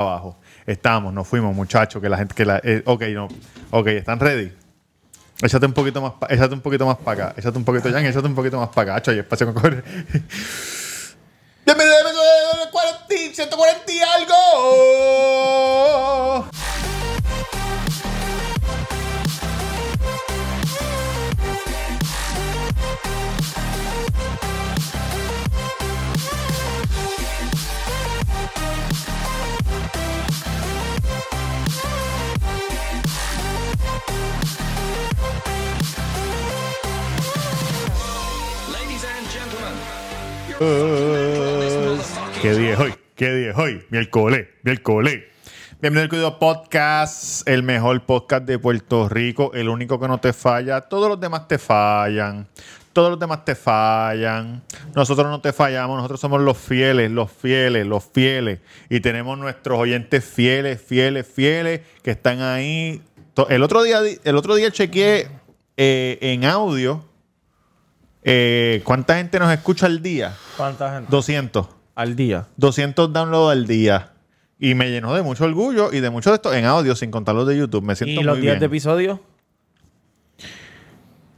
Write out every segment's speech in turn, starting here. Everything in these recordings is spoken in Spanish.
abajo. Estamos, nos fuimos, muchachos, que la gente, que la, eh, ok, no, ok, ¿están ready? Échate un poquito más, pa- échate un poquito más para acá, échate un poquito, Jan, échate un poquito más para acá, Acho, hay espacio con correr. Bienvenido al episodio de 40, 140 y algo. ¿Qué día es hoy? ¿Qué día es hoy? Miércoles, miércoles. Bienvenido al Cuido Podcast, el mejor podcast de Puerto Rico, el único que no te falla. Todos los demás te fallan. Todos los demás te fallan. Nosotros no te fallamos, nosotros somos los fieles, los fieles, los fieles. Y tenemos nuestros oyentes fieles, fieles, fieles, que están ahí. El otro día, el otro día chequeé eh, en audio eh, cuánta gente nos escucha al día. ¿Cuánta gente? 200. Al día. 200 downloads al día. Y me llenó de mucho orgullo y de mucho de esto en audio, sin contar los de YouTube. Me siento ¿Y los muy días bien. de episodio?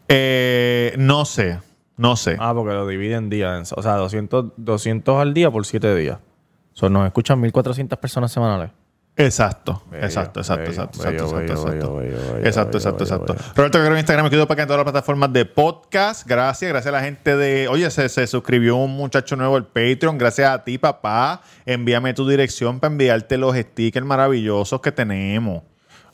Eh, no sé. No sé. Ah, porque lo dividen en días. O sea, 200, 200 al día por 7 días. O sea, nos escuchan 1.400 personas semanales. Exacto. Exacto, exacto, exacto, exacto, exacto, exacto. Exacto, exacto. Roberto Guerrero en Instagram, me quedo para acá en todas las plataformas de podcast. Gracias, gracias a la gente de. Oye, se, se suscribió un muchacho nuevo al Patreon. Gracias a ti, papá. Envíame tu dirección para enviarte los stickers maravillosos que tenemos.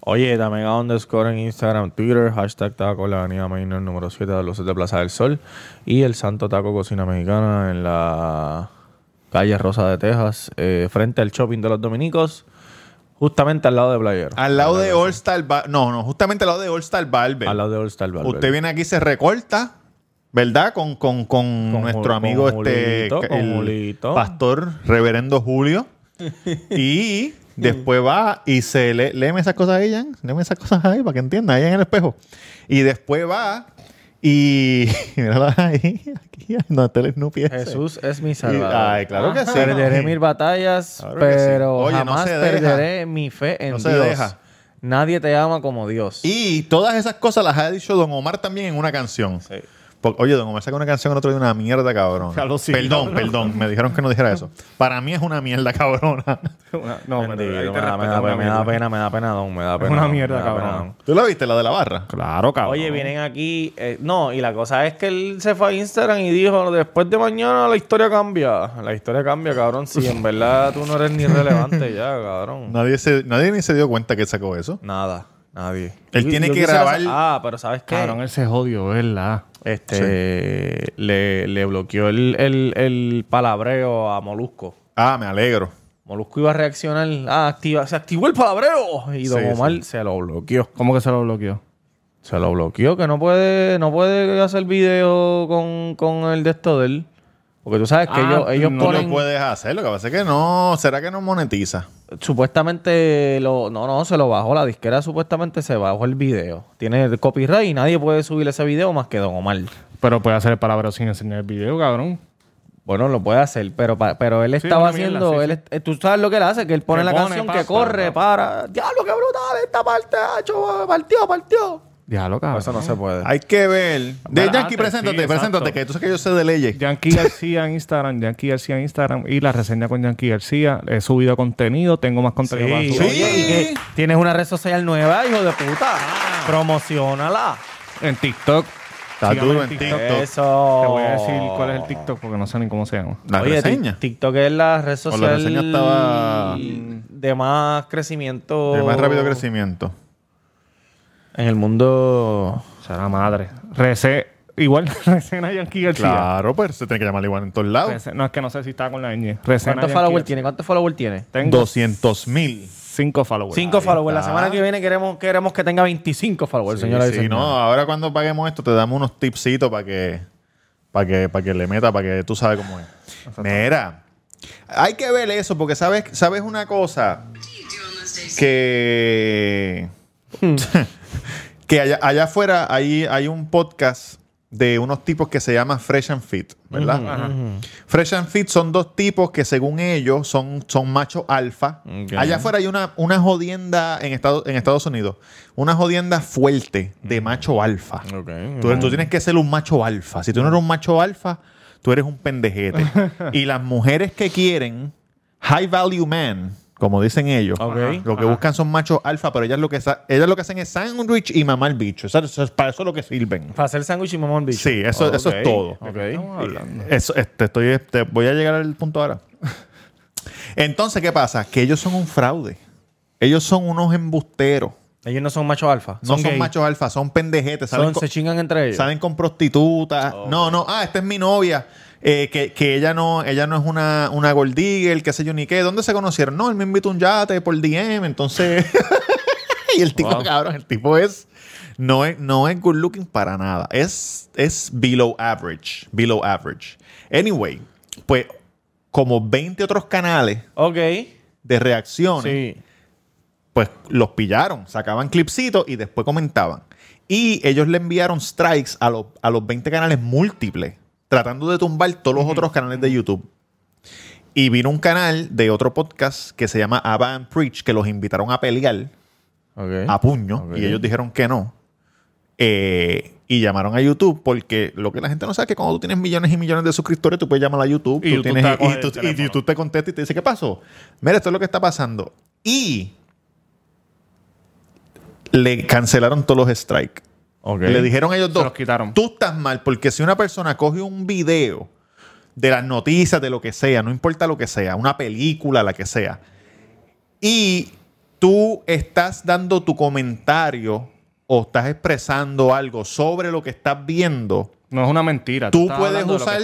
Oye, Tamega underscore en Instagram, Twitter, hashtag taco, la avenida Maynard número 7 de los de Plaza del Sol. Y el Santo Taco Cocina Mexicana en la calle Rosa de Texas, eh, frente al shopping de los dominicos, justamente al lado de Playero. Al lado de All Star Bar- No, no, justamente al lado de All Star Barber. Al lado de All Star Barber. Usted viene aquí y se recorta, ¿verdad? Con, con, con, Con nuestro amigo con este, Julito, con el Julito. pastor reverendo Julio. y después va y se lee, léeme esas cosas ahí, Jan. Léeme esas cosas ahí para que entienda, ahí en el espejo. Y después va y mírala ahí, aquí, donde está el Snoopy ese. Jesús es mi Y- salvador. ay, claro que sí. Perderé mil batallas, Claro que sí. pero no jamás deja. perderé mi fe en No se Dios. deja. Nadie te ama como Dios. Y todas esas cosas las ha dicho Don Omar también en una canción. Sí. Porque, oye, Don Omar sacó una canción el otro día, una mierda cabrón. Sí, perdón, cabrón. perdón, me dijeron que no dijera eso. Para mí es una mierda cabrona. no, Bendito, me, da, me da- me pena, me da pena, don, me da pena. una mierda, cabrón. ¿Tú la viste, la de la barra? Claro, cabrón. Oye, vienen aquí. eh, no, y la cosa es que él se fue a Instagram y dijo: Después de mañana la historia cambia. La historia cambia, cabrón. Si en verdad tú no eres ni relevante ya, cabrón. Nadie, se, nadie ni se dio cuenta que sacó eso. Nada, nadie. Él tiene yo que grabar- Ah, pero ¿sabes qué? Cabrón, él se jodió, ¿verdad? Este le, le bloqueó el, el, el palabreo a Molusco. Ah, me alegro. Molusco iba a reaccionar. Ah, activa, se activó el palabreo. Y Don Sí, Omar sí. se lo bloqueó. ¿Cómo que se lo bloqueó? Se lo bloqueó, que no puede, no puede hacer video con, con el de esto de él. Porque tú sabes que Ah, ellos, ellos no ponen. lo puedes hacer, lo que pasa es que no. ¿Será que no monetiza? Supuestamente lo. No, no, se lo bajó. La disquera supuestamente se bajó el video. Tiene el copyright y nadie puede subir ese video más que Don Omar. Pero puede hacer el palabra sin enseñar el video, cabrón. Bueno, lo puede hacer, pero, pero él Sí, estaba mierda, haciendo. sí, él sí. es- tú sabes lo que él hace, que él pone Que la pone, canción que corre, pa. para. Diablo, qué brutal esta parte, hacho, partió, partió. Déjalo, cabrón. Eso no se puede. Hay que ver. De Yankee, antes, preséntate, sí, preséntate, que tú sabes que yo sé de leyes. Yankee García en Instagram, Yankee García en Instagram y la reseña con Yankee García. He subido contenido, tengo más contenido para Sí, subir. oye, y que tienes una red social nueva, hijo de puta. Promocionala. En TikTok. Está duro en TikTok. Eso. Te voy a decir cuál es el TikTok porque no sé ni cómo se llama. La Oye, reseña. Tik- TikTok es la red O la social reseña estaba- de más crecimiento. De más rápido crecimiento. En el mundo. Será madre. Rece, igual reseña Yankee García. Claro, pues se tiene que llamar igual en todos lados. Rece- no, es que no sé si está con la ñ. Reseña ¿Cuántos followers tiene? ¿Cuántos followers tiene? Tengo 200 mil. cinco followers. Cinco followers. La semana que viene queremos, queremos que tenga 25 followers, señora. y Sí, no, ahora cuando paguemos esto te damos unos tipsitos para que, para que, para que le meta, para que tú sabes cómo es. Mira, hay que ver eso porque sabes, sabes una cosa que que allá, allá afuera hay, hay un podcast de unos tipos que se llaman Fresh and Fit, ¿verdad? Fresh and Fit son dos tipos que según ellos son, son machos alfa. Allá afuera hay una, una jodienda en, Estados en Estados Unidos, una jodienda fuerte de macho alfa. Tú, tú tienes que ser un macho alfa. Si tú no eres un macho alfa, tú eres un pendejete. y las mujeres que quieren high value man, como dicen ellos, lo que buscan son machos alfa, pero ellas lo que, ellas lo que hacen es sandwich y mamar bicho. Eso, eso es para eso es lo que sirven. Para hacer sándwich y mamón bicho. Sí, eso- eso es todo. Ok. Estamos hablando. Eso, este, estoy, te voy a llegar al punto ahora. Entonces, ¿qué pasa? Que ellos son un fraude. Ellos son unos embusteros. Ellos no son machos alfa. No son, machos alfa, son pendejetes. Salen Son, con- se chingan entre ellos. Salen con prostitutas. No, no. Ah, esta es mi novia. Eh, que, que ella no ella no es una, una gold digger, qué sé yo ni qué. ¿Dónde se conocieron? No, él me invitó un yate por DM, entonces... y el tipo, Wow. cabrón, el tipo es... No es, no es good looking para nada. Es, es below average. Below average. Anyway, pues como 20 otros canales Ok. de reacciones Sí. pues los pillaron, sacaban clipsitos y después comentaban. Y ellos le enviaron strikes a, los- a los 20 canales múltiples, tratando de tumbar todos los otros canales de YouTube. Y vino un canal de otro podcast que se llama and Preach, que los invitaron a pelear a puño, y ellos dijeron que no. Eh, y llamaron a YouTube porque lo que la gente no sabe es que cuando tú tienes millones y millones de suscriptores, tú puedes llamar a YouTube, Y tú YouTube tienes- te y, tú-. YouTube te contesta y te dice, ¿qué pasó? Mira, esto es lo que está pasando. Y le cancelaron todos los strikes. Le dijeron ellos Se dos, los quitaron. tú estás mal porque si una persona coge un video de las noticias, de lo que sea, no importa lo que sea, una película, la que sea, y tú estás dando tu comentario o estás expresando algo sobre lo que estás viendo, No es una mentira. tú estás puedes usar.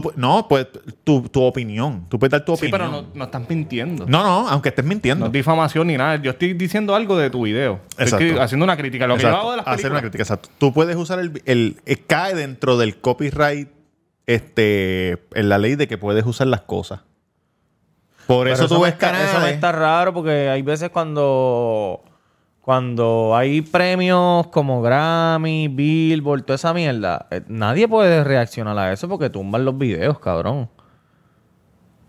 Tú no, pues tu, tu opinión, tú puedes dar tu Sí, opinión. pero no, no estás mintiendo. no, no, aunque estés No mintiendo. es difamación ni nada. Yo estoy diciendo algo de tu video. Exacto. Estoy haciendo una crítica. Lo que yo hago de las Hacer una crítica, exacto. Tú puedes usar el, el, eh, cae dentro del copyright este en la ley de que puedes usar las cosas. Por Pero eso tú ves está- Eso me canales. está raro porque hay veces cuando cuando hay premios como Grammy, Billboard, toda esa mierda, eh, nadie puede reaccionar a eso porque tumban los videos, cabrón.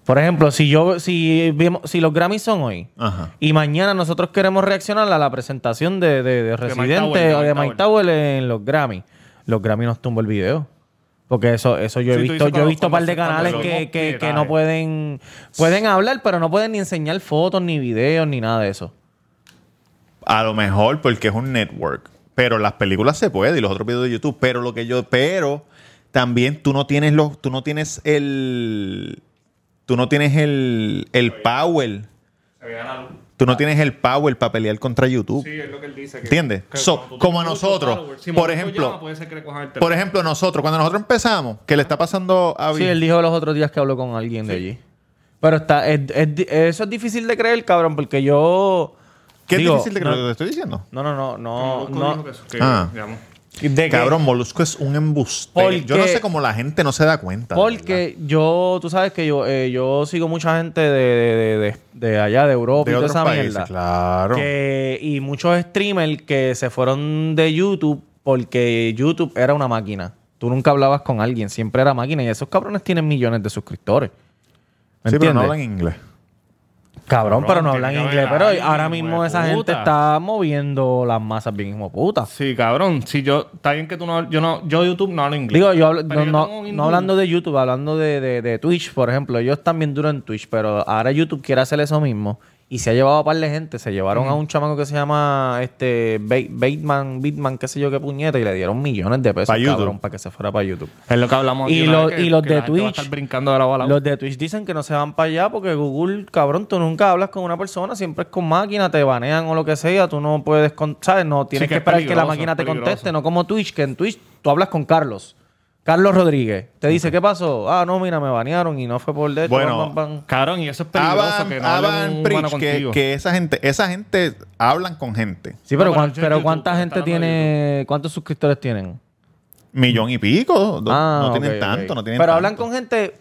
Por ejemplo, si yo si vemos, si los Grammys son hoy Ajá. y mañana nosotros queremos reaccionar a la presentación de, de, de Residente o de Mike Tower en los Grammy, los Grammy nos tumban el video. Porque eso, eso yo he Sí, visto, yo he visto un par de canales que, que, que no pueden, pueden hablar, pero no pueden ni enseñar fotos, ni videos, ni nada de eso. A lo mejor porque es un network. Pero las películas se puede y los otros videos de YouTube. Pero lo que yo. Pero también tú no tienes los. Tú no tienes el. Tú no tienes el. el power. Tú no tienes el power para pelear contra YouTube. Sí, es lo que él dice. que- ¿Entiendes? que So, como nosotros, si por ejemplo- llama, puede ser que le cojan el Por ejemplo, nosotros, cuando nosotros empezamos, que le está pasando a Sí, él dijo los otros días que habló con alguien de allí. Pero está, es- es eso es difícil de creer, cabrón, porque yo... ¿Qué es difícil de no, creer lo que te estoy diciendo? No, no, no, no. No. que- Ah. Cabrón, Molusco es un embustero. Porque- Yo no sé cómo la gente no se da cuenta. verdad. Porque yo, tú sabes que yo, eh, yo sigo mucha gente de, de, de, de- de allá, de Europa de y toda otros esa países, mierda. claro. Que- y muchos streamers que se fueron de YouTube porque YouTube era una máquina. Tú nunca hablabas con alguien, siempre era máquina. Y esos cabrones tienen millones de suscriptores. ¿Me Sí, pero no hablan inglés. Cabrón, pero no hablan inglés. Pero ahora mismo esa gente está moviendo las masas bien como puta. Sí, cabrón. Si yo... Está bien que tú no... Yo no... Yo YouTube no hablo inglés. Digo, yo hablo- no, no- hablando de YouTube, hablando de, de- de Twitch, por ejemplo. Ellos están bien duros en Twitch, pero ahora YouTube quiere hacer eso mismo. Y se ha llevado a par de gente. Se llevaron a un chamaco que se llama este Bateman, Bitman, qué sé yo qué puñeta, y le dieron millones de pesos, Pa' cabrón, para que se fuera para YouTube. Es lo que hablamos Y lo- que- y los de Twitch- estar brincando de la bala. Los de Twitch dicen que no se van para allá porque Google, cabrón, tú nunca hablas con una persona, siempre es con máquina, te banean o lo que sea, tú no puedes, con- ¿sabes? No tienes que que es esperar que la máquina te conteste, no como Twitch, que en Twitch tú hablas con Carlos. Carlos Rodríguez. Te dice, ¿qué pasó? Ah, no, mira, me banearon y no fue por de Bueno. Cabrón, y eso es peligroso Aban, que no Aban Preach, que, esa gente, esa gente hablan con gente. Sí, pero, No, pero YouTube, ¿cuánta gente tiene, cuántos suscriptores tienen? Millón y pico. No, Ah, no tienen ok. tanto, no tienen Pero tanto. hablan con gente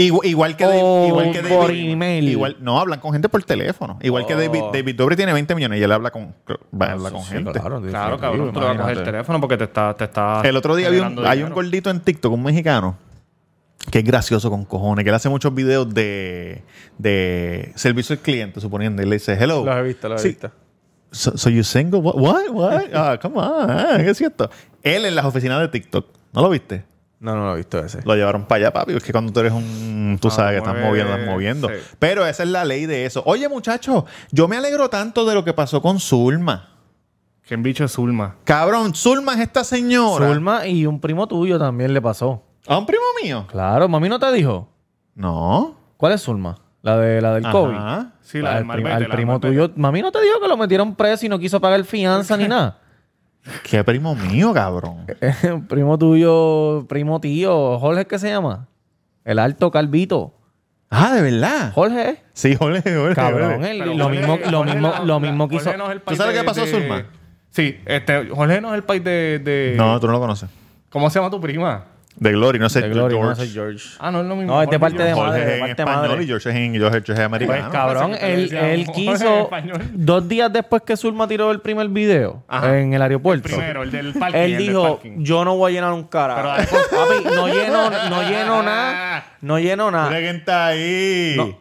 Igual, igual que igual que por David- email. Igual, no, hablan con gente por teléfono. Igual que David, Oh. David Dobrik tiene 20 millones y él habla con, va a hablar con Sí, gente. claro, Claro, cabrón. Tú le vas a coger el teléfono porque te está... Te está El otro día vi un- hay un gordito en TikTok, un mexicano, que es gracioso con cojones, que él hace muchos videos de, de servicio al cliente, suponiendo. Y le dice, hello. Los he visto, los he Sí. visto. So, so you single? What? What? What? Ah, come on. Ah, ¿Qué es cierto? Él en las oficinas de TikTok. ¿No lo viste? No, no lo he visto ese. Lo llevaron para allá, papi. Es que cuando tú eres un... Tú Ah, sabes que estás mueve- moviendo, estás moviendo. sí. Pero esa es la ley de eso. Oye, muchachos, yo me alegro tanto de lo que pasó con Zulma. ¿Quién bicho es Zulma? Cabrón, Zulma es esta señora. Zulma y un primo tuyo también le pasó. ¿A un primo mío? Claro, mami no te dijo. No. ¿Cuál es Zulma? La de la del Ajá. COVID. Sí, la del Marbete, al la del primo Marbete. tuyo. Mami no te dijo que lo metieron preso y no quiso pagar fianza ni nada. ¿Qué primo mío, cabrón? primo tuyo, primo tío, Jorge, ¿qué se llama? El alto calvito. Ah, ¿de verdad? Jorge. Sí, Jorge, Jorge. Cabrón, Jorge. lo Jorge- mismo, lo mismo, la- lo la- mismo no es el ¿Tú sabes de- qué pasó, de- Zulma? Sí, este, Jorge no es el país de, de- No, tú no lo conoces. ¿Cómo se llama tu prima? De Glory, no sé. De Gloria, no George. sé, George. Ah, no es lo mismo. No, es de parte de George. Jorge madre, es en parte español madre. y George es, en, George, George es americano. Pues cabrón, él, él quiso dos días después que Zulma tiró el primer video Ajá. en el aeropuerto. Primero, el del parking. él el dijo, parking. yo no voy a llenar un cara. Pero- Papi, no lleno, no lleno nada. No lleno nada. quién está ahí. No.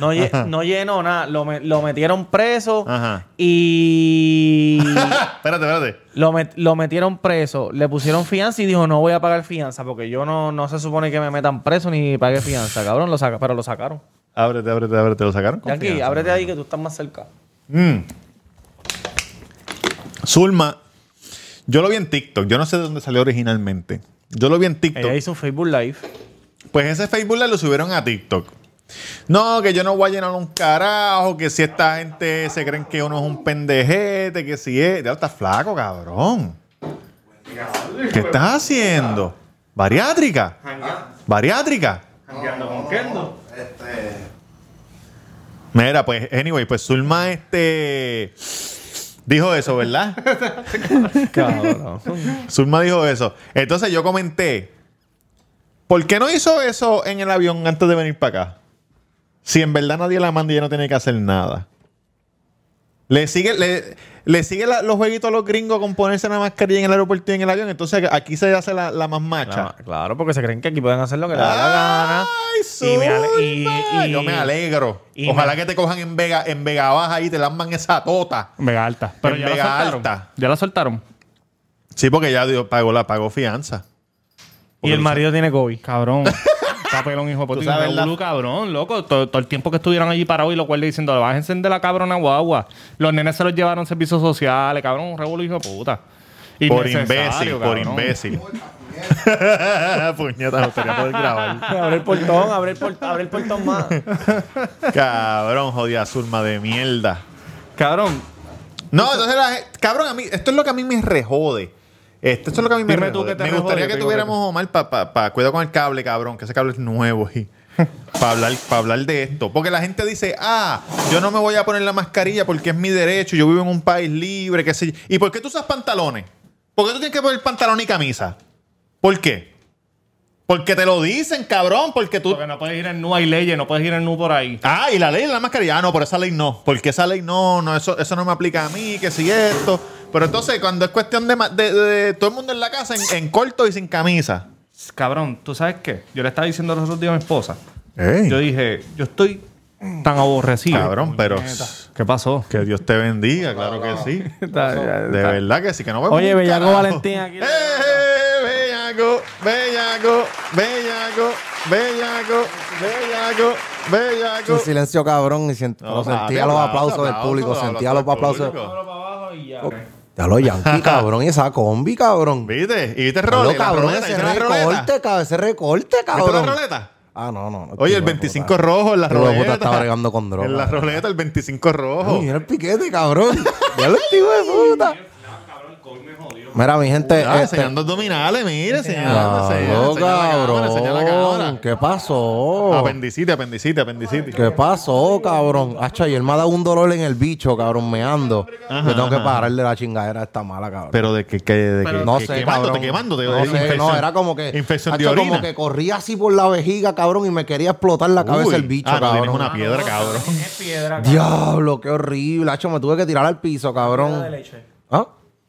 No, lle- no lleno nada. Lo, me- lo metieron preso Ajá. y espérate, espérate. lo, met- lo metieron preso. Le pusieron fianza y dijo, no voy a pagar fianza porque yo no, no se supone que me metan preso ni pague fianza. Cabrón, lo saca, pero lo sacaron. Ábrete, ábrete, ábrete. ¿Lo sacaron? con Yankee, fianza, ábrete ahí que tú estás más cerca. Mm. Zulma, yo lo vi en TikTok. Yo no sé de dónde salió originalmente. Yo lo vi en TikTok. Ella hizo un Facebook Live. Pues ese Facebook Live lo subieron a TikTok. No, que yo no voy a llenar un carajo, que si esta gente se creen que uno es un pendejete, que si es... Ya estás flaco, cabrón. ¿Qué estás haciendo? ¿Bariátrica? ¿Bariátrica? Mira, pues, anyway, pues Zulma este... Dijo eso, ¿verdad? Cabrón. Zulma dijo eso. Entonces yo comenté, ¿por qué no hizo eso en el avión antes de venir para acá? Si en verdad nadie la manda y ella no tiene que hacer nada. Le sigue, le, le sigue la- los jueguitos a los gringos con ponerse la mascarilla en el aeropuerto y en el avión. Entonces aquí se hace la, la más macha. Claro, claro, porque se creen que aquí pueden hacer lo que les da la gana. ¡Ay, Y me y- Yo me alegro. y Ojalá me- que te cojan en Vega, en Vega Baja y te lamban esa tota. Vega Alta. Pero En ya la Vega soltaron. Alta. Ya la soltaron. Sí, porque ya dio- pagó la pagó fianza. Y el marido tiene COVID. Cabrón. Papelón, hijo de puta. Y la- cabrón, loco. Todo, todo el tiempo que estuvieron allí parados y los guardias diciendo, bájense de la cabrona guagua. Los nenes se los llevaron a servicios sociales, cabrón. Un revolú, hijo de puta. Por imbécil, por imbécil. Puñeta, me gustaría poder grabar. abre el portón, abre el, por- abre el portón más. Cabrón, jodida Zulma de mierda. Cabrón, No, entonces, la cabrón, a mí, esto es lo que a mí me rejode. Esto, esto es lo que a mí me tú me rejode, gustaría que tuviéramos Omar para pa, pa- cuidado con el cable, cabrón, que ese cable es nuevo y para hablar, pa hablar de esto. Porque la gente dice, ah, yo no me voy a poner la mascarilla porque es mi derecho, yo vivo en un país libre, qué sé yo. ¿Y por qué tú usas pantalones? ¿Por qué tú tienes que poner pantalón y camisa? ¿Por qué? Porque te lo dicen, cabrón, porque tú... porque no puedes ir en nu, hay leyes, no puedes ir en nu por ahí. Ah, y la ley de la mascarilla. Ah, no, por esa ley no. Porque esa ley no, no, eso, eso no me aplica a mí, que si esto. Pero entonces, cuando es cuestión de, ma- de- de todo el mundo en la casa en, en corto y sin camisa. Cabrón, ¿tú sabes qué? Yo le estaba diciendo los otros días a mi esposa. Ey, Yo dije, yo estoy tan aborrecido. cabrón, pero ¿Qué pasó? que Dios te bendiga, claro que sí. De verdad que sí, que no vemos Oye, Bellaco carajo. Valentín aquí. ¡Eh, eh, bellaco, bellaco, bellaco, bellaco, bellaco, bellaco! Un silencio cabrón y sentía los aplauso, aplausos del aplauso, público, sentía los aplausos. Ya lo Yankee, cabrón, y esa combi, cabrón. ¿Viste? ¿Y viste el Lo role? La cabrón, roleta, ese ¿viste la roleta? recorte, cabrón, ese recorte, ¿Viste la cabrón. roleta? Ah, no, no. Oye, el hijo de 25 puta. rojo en la Hijo de puta roleta. está bregando con droga. En la roleta, el 25 rojo. Uy, mira el piquete, cabrón. Ya lo tío de puta. Mira, mi gente. Ah, este- enseñando abdominales, mire, Claro, cámara, enseñando la cabrón. ¿Qué pasó? Apendicitis, apendicitis, apendicitis. ¿Qué pasó, cabrón? Hacha, ayer me ha dado un dolor en el bicho, cabrón, meando. Ajá, Yo tengo que ajá. pararle la chingadera esta mala, cabrón. Pero de que, que, de que, no que sé, quemándote, cabrón. quemándote. No, de sé, infección- no, era como que... Infección de orina. como que corría así por la vejiga, cabrón, y me quería explotar la cabeza Uy. el bicho, ah, no, cabrón. tienes una piedra, cabrón. Es piedra, cabrón. Diablo, qué horrible. Hacho, me tuve que tirar al piso, cabrón. de leche. ¿Ah?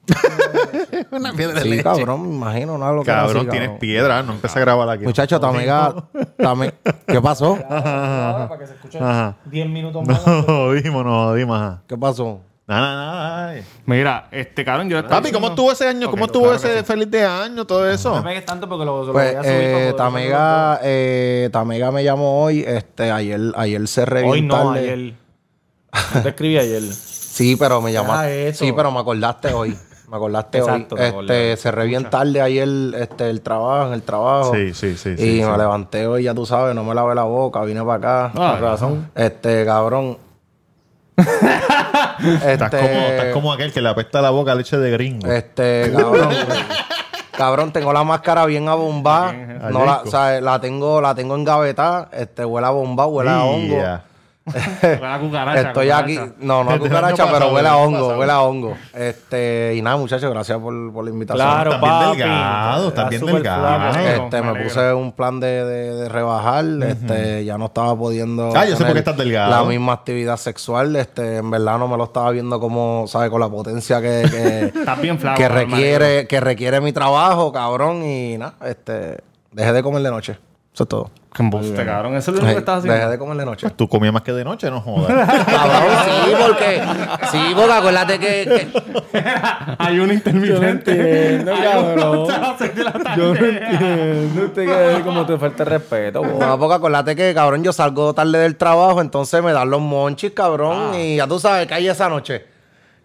una piedra Sí, cabrón, me imagino, nada lo que era Cabrón, así, tienes cabrón. piedra. No empieza a grabar aquí. Muchacho, Tamega... Tame... ¿Qué pasó? Ahora, para que se escuche Ajá. 10 minutos No más. jodimos, no jodimos. ajá. ¿Qué pasó? Nada, nada, nada. Mira, este cabrón, yo estaba Papi, ¿cómo estuvo ese año? ¿Cómo estuvo claro ese feliz de año? Todo eso. No me pegues tanto porque lo, lo Pues, voy a subir eh, Tamega, eh, Tamega me llamó hoy. Este, ayer, ayer cerré Hoy bien no, ayer. Te escribí ayer. Sí, pero me llamaste. Sí, pero me acordaste hoy. Me acordaste Exacto, hoy. me Este, cerré bien tarde ayer este, el trabajo, en el trabajo. Sí, sí, sí, Y sí, me sí. levanté hoy, ya tú sabes, no me lavé la boca, vine para acá. Ah, razón. Este, cabrón. Estás, Este, como, estás como aquel que le apesta la boca a leche de gringo. Este, cabrón. cabrón, tengo la máscara bien abombada. Bien, No la, o sea, la tengo, la tengo engavetada. Este, huele a bomba, huele a hongo. Ya. Huele a cucaracha, Estoy aquí, no, no a cucaracha, pero pasado, huele a hongo, pasado. huele a hongo. Este, y nada, muchachos, gracias por, por la invitación. Claro, Estás bien delgado, estás bien delgado. flaco. Este, Me puse un plan de, de- de rebajar. Este, ya no estaba pudiendo. Ah, yo sé por qué estás delgado. La misma actividad sexual. Este, en verdad no me lo estaba viendo como, ¿sabes? Con la potencia que, que, Estás bien flaco. que cabrón, me alegro. requiere, que requiere mi trabajo, cabrón. Y nada, este, dejé de comer de noche. Eso es todo. Qué embuste, cabrón. Eso es lo único que estás Dejé haciendo. de comer de noche. Tú comías más que de noche, no jodas. Cabrón, sí, porque, sí, porque acuérdate que, que- Hay un intermitente. entiendo, Hay cabrón. Yo no entiendo. Usted que como te falta el respeto, bo. No, porque acuérdate que, cabrón, yo salgo tarde del trabajo, entonces me dan los monchis, cabrón, y ya tú sabes que hay esa noche.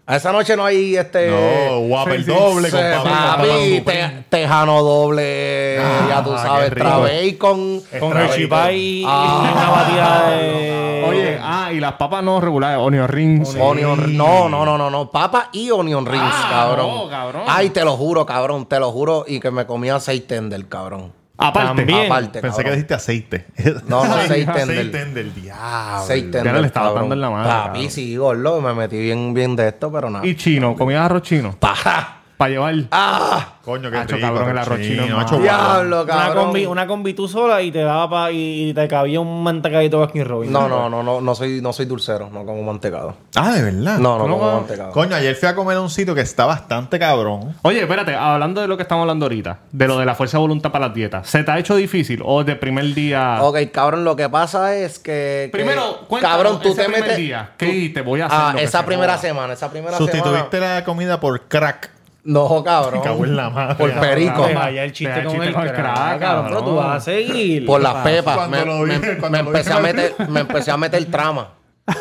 A esa noche no hay este... no, guapa el sí, doble, compadre. papi, te- tejano doble, ya tú Ah, sabes, rico. trabe con... Con Hershey bacon. Pie y Ah. una batida de... Oye, ah, y las papas no regulares, onion rings. Onion, no, no, no, no, no, papa y onion rings, Ah, cabrón. no, cabrón. Ay, te lo juro, cabrón, te lo juro, y que me comía seis tender, cabrón. Aparte. También. Aparte, Pensé que dijiste aceite. No, no, Aceite tender. tender, diablo. Ya tender, le estaba cabrón. dando en la madre, Papi, cabrón. sí, gordo, me metí bien, bien de esto, pero nada. Y chino, comías arroz chino. ¡Paja! Para llevar. ¡Ah! Coño, qué Hacho, rico. cabrón, el arroz chino, chino, man. hacho, Diablo, Una cabrón. combi, una combi tú sola y te daba pa, y, y te cabía un mantecadito Baskin Robbins. No, no, no, no, no soy, no soy dulcero, no como mantecado. Ah, de verdad. No, no, No, como mantecado. Coño, ayer fui a comer a un sitio que está bastante cabrón. Oye, espérate, hablando de lo que estamos hablando ahorita, de lo de la fuerza de voluntad para las dietas, ¿se te ha hecho difícil o de primer día? Ok, cabrón, lo que pasa es que. que- Primero, cuéntanos, cabrón, tú ese te primer metes. día, ¿qué dijiste? Voy a hacer Ah, lo que esa primera semana, esa primera semana. Sustituiste la comida por crack. No, cabrón. Me cago en la madre. Por perico. Deja ya el chiste el con chiste el con el crack, cabrón. Pero tú vas a seguir. Por ¿Qué las pepas. Me, me- me empecé a meter, me empecé a meter trama.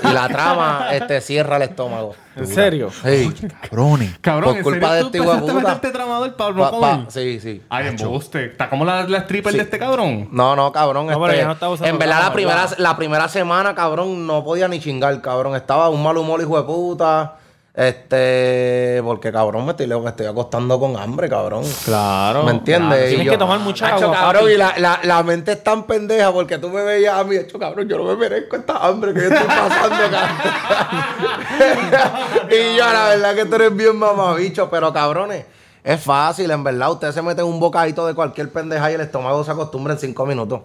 Y la trama este, cierra el estómago. ¿En serio? Sí. Cabrones. Cabrón, Por ¿en culpa serio de tú este puta? meterte tramador para no Pa- sí, sí. Ay, embuste. Está como la, la stripper de este cabrón. No, no, cabrón. No, este, no en verdad, la primera, ¿verdad? la primera semana, cabrón, no podía ni chingar, cabrón. Estaba un mal humor, hijo de puta. Este, porque cabrón, me estoy, me estoy acostando con hambre, cabrón. Claro. ¿Me entiendes? Claro, Y Tienes yo- que tomar mucha agua, cabrón, papi. y la, la, la mente es tan pendeja porque tú me veías a mí, hecho, cabrón, yo no me merezco esta hambre que yo estoy pasando, cabrón. y yo, la verdad que tú eres bien mamabicho, pero cabrones, es fácil, en verdad. Ustedes se meten un bocadito de cualquier pendeja y el estómago se acostumbra en cinco minutos.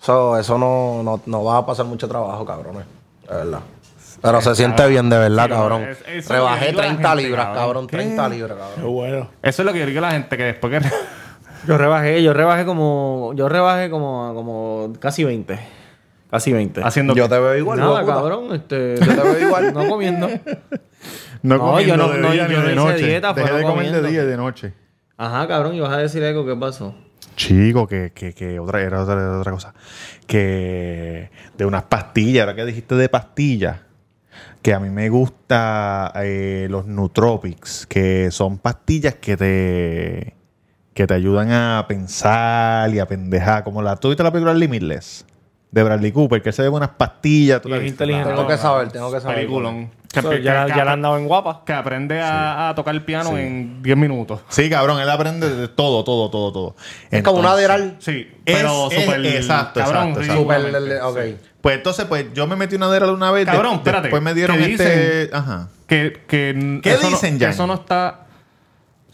So, eso no, no, no va a pasar mucho trabajo, cabrones. De verdad. Pero se siente bien, de verdad, cabrón. es- eso es lo que Rebajé digo a la 30 gente, libras, cabrón. cabrón. ¿Qué? 30 libras, cabrón. bueno. Eso es lo que yo digo a la gente, que después que... Yo rebajé, yo rebajé como. Yo rebajé como, como casi 20. Casi 20. haciendo... Yo te veo igual, Nada, cabrón. Este, Yo te veo igual. no comiendo. No, yo no- de no, día yo ni no de hice noche. dieta, fue Dejé no de comer de comiendo. día y de noche. Ajá, cabrón, y vas a decir algo, ¿qué pasó? Chico, que, que, que otra, era otra, era otra cosa. Que de unas pastillas, ahora que dijiste de pastillas, que a mí me gusta eh, los nootropics, que son pastillas que te que te ayudan a pensar y a pendejar, como la ¿tú viste la película Limitless? de Bradley Cooper, que se bebe unas pastillas. ¿tú la viste? inteligente. Tengo que saber, tengo que saber. Peliculón. Que, ya, que- ya la han dado en guapa. que aprende a, a tocar el piano en 10 minutos. Sí, cabrón, él aprende de todo, todo, todo, todo. Es como una Entonces, Aderal. Sí, pero súper... exacto, cabrón, exacto, Super, ridículamente. ok. Pues entonces, pues yo me metí una Aderal una vez. de- Cabrón, espérate, Después me dieron ¿qué este. Ajá. Que, que ¿Qué eso dicen, no, Jan? Eso no está...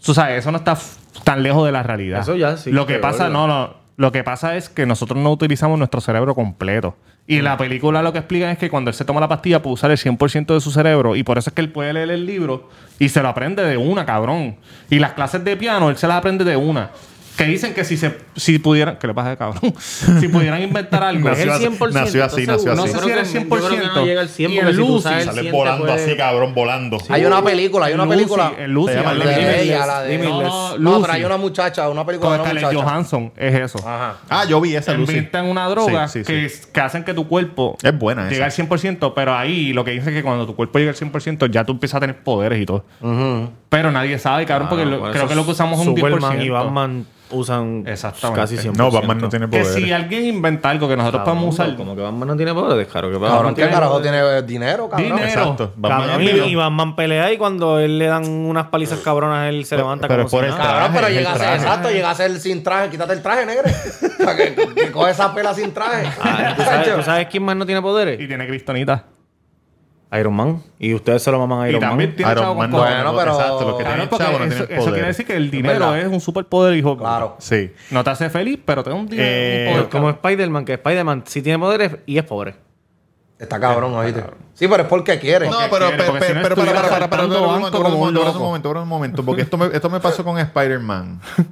Tú sabes, eso no está tan lejos de la realidad. Eso ya sí, Lo que pasa, no, no. Lo que pasa es que nosotros no utilizamos nuestro cerebro completo. Y Mm. la película lo que explica es que cuando él se toma la pastilla puede usar el 100% de su cerebro y por eso es que él puede leer el libro y se lo aprende de una, cabrón. Y las clases de piano él se las aprende de una. Que dicen que si se si pudieran... ¿Qué le pasa, cabrón? si pudieran inventar algo... Es el Nació así, 100%. nació así, ¿estás nació así. No sé si era el Yo creo que 100%. no llega al 100 Y si tú Lucy el Sale 100 volando puede- así, cabrón, volando. Hay una película, hay una Lucy, película. en Lucy, Se llama habla de de- ella, la de- No, no, No, Lucy. pero hay una muchacha, una película Con de una Scarlett muchacha. Johansson es eso. Ajá. Ah, yo vi esa, Lucy. Inventan una droga Sí, sí, que, sí. que hacen que tu cuerpo Es buena llegue esa. al 100%, pero ahí lo que dice es que cuando tu cuerpo llega al 100% ya tú empiezas a tener poderes y todo. Pero nadie sabe, cabrón, porque lo- creo que lo que usamos es un 10%. Superman y Batman usan Exactamente. casi 100%. No, Batman no tiene Que poder. si alguien inventa algo que nosotros Cabrón, podemos usar... Como que Batman no tiene poderes, claro que Batman Cabrón, ¿qué tiene carajo poderes. tiene dinero, cabrón? Dinero. Exacto. Batman Cabrón, es y, Batman pelea y cuando él le dan unas palizas cabronas, él se levanta pero como por si el nada. Cabrón, pero traje, llega a ser, traje. exacto, llega a ser sin traje. Quítate el traje, negro. Para que, que coge esa pela sin traje. Ah, ¿tú, sabes, tú sabes quién más no tiene poderes? Y tiene cristonita. Iron Man. Y ustedes se lo maman a Y Iron también Man. tiene Iron Man no. Bueno, pero- Exacto, los que Cabrón, tienen chavo no eso, tienen eso quiere decir que el dinero es un superpoder, hijo. Claro. Sí. No te hace feliz, pero te da un dinero. Eh, un poder, Como Spider-Man, que Spider-Man sí tiene poderes y es pobre. Está cabrón, oíste. Sí, pero es porque quiere. No, pero, quiere, pero, si no pero, para, para, para, para, un momento, un momento, un momento, porque esto me, esto me pasó con Spider-Man.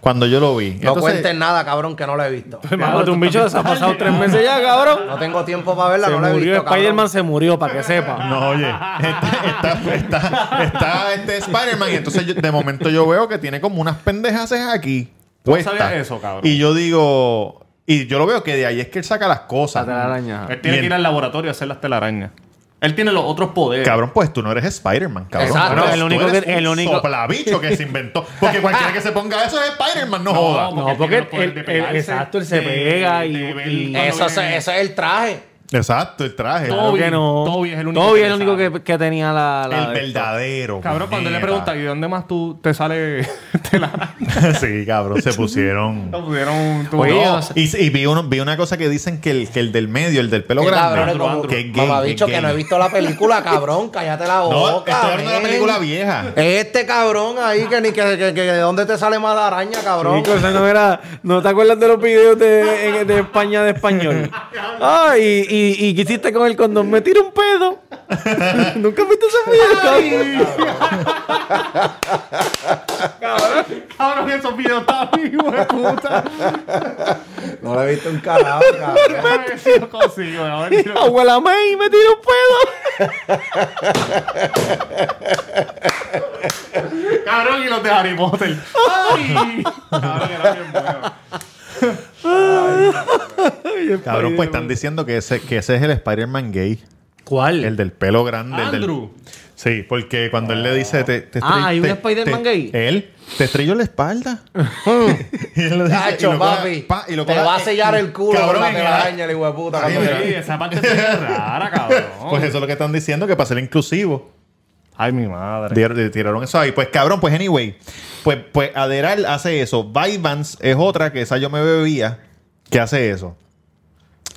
Cuando yo lo vi. no Entonces, cuentes nada, cabrón, que no lo he visto. Mátate un bicho, se ha pasado tres meses ya, cabrón. No tengo tiempo para verla, Se no la he murió visto, Spider-Man, se murió, para que sepa. No, oye, está, está, está, está este Spider-Man y entonces yo- de momento yo veo que tiene como unas pendejas aquí. no puestas. sabías eso, cabrón? Y yo digo, y yo lo veo que de ahí es que él saca las cosas. La telaraña. Él tiene que ir al laboratorio a hacer las telarañas. Él tiene los otros poderes. Cabrón, pues tú no eres Spider-Man, cabrón. Exacto. Eres- El único tú eres que- el un único- soplabicho que se inventó. Porque cualquiera que se ponga eso es Spider-Man, no, joda. No, porque él- pegarse, exacto, él se de- pega y- y- Eso, eso es el traje. Exacto, el traje. Todo Claro Toby- que no. Toby es el único Toby que es el único que, que tenía la. la el verdadero. Cabrón, cuando él le pregunta, ¿y de dónde más tú te sale telaraña? sí, cabrón, se pusieron. Oye, No, o sea- y, y vi, uno- vi una cosa que dicen que el, que el del medio, el del pelo grande, cabrón, es como- que es gay, Mamabicho, es que no he gay. visto la película, cabrón. Cállate la boca. No, estoy hablando de la película vieja. Este cabrón ahí, que ni que, que, que de dónde te sale más la araña, cabrón. Chico, eso no era. ¿No te acuerdas de los videos de, de España de español? Ah, y, y, y ¿qué hiciste con el condón? Me tiro un pedo. Nunca viste ese video, cabrón? Cabrón, esos videos están vivos, de puta. No lo he visto un carajo, cabrón. Si lo consigo. A ver si lo Abuela May, me tiro un pedo. Cabrón, y los de Harry Potter. ¡Ay! Cabrón, era bien bueno. Cabrón, pues están diciendo que ese, que ese es el Spider-Man gay. ¿Cuál? El del pelo grande. el del- Andrew. Sí, porque cuando él le dice... Te, te Ah, ¿hay un te- Spider-Man te- gay? Él, te estrelló la espalda. y él le dice... y Tacho, lo papi. pa, y lo te va a sellar el culo Cabrón, con la telaraña, el hijo de puta. Ay, mira. esa parte es rara, cabrón. Pues eso es lo que están diciendo, que para ser inclusivo. Ay, mi madre. Tir- Tiraron eso ahí. Pues cabrón, pues anyway. Pues, pues Aderal hace eso. Vivans es otra que esa yo me bebía que hace eso.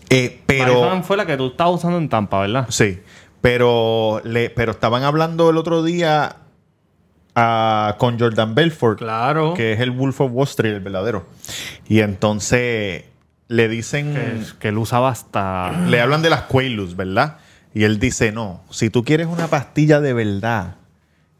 Eh, pero. Python fue la que tú estabas usando en Tampa, ¿verdad? Sí. Pero, le, pero estaban hablando el otro día ah, con Jordan Belfort. Claro. Que es el Wolf of Wall Street, el verdadero. Y entonces le dicen. Que, que él usaba hasta... Le hablan de las Quaaludes, ¿verdad? Y él dice, no, si tú quieres una pastilla de verdad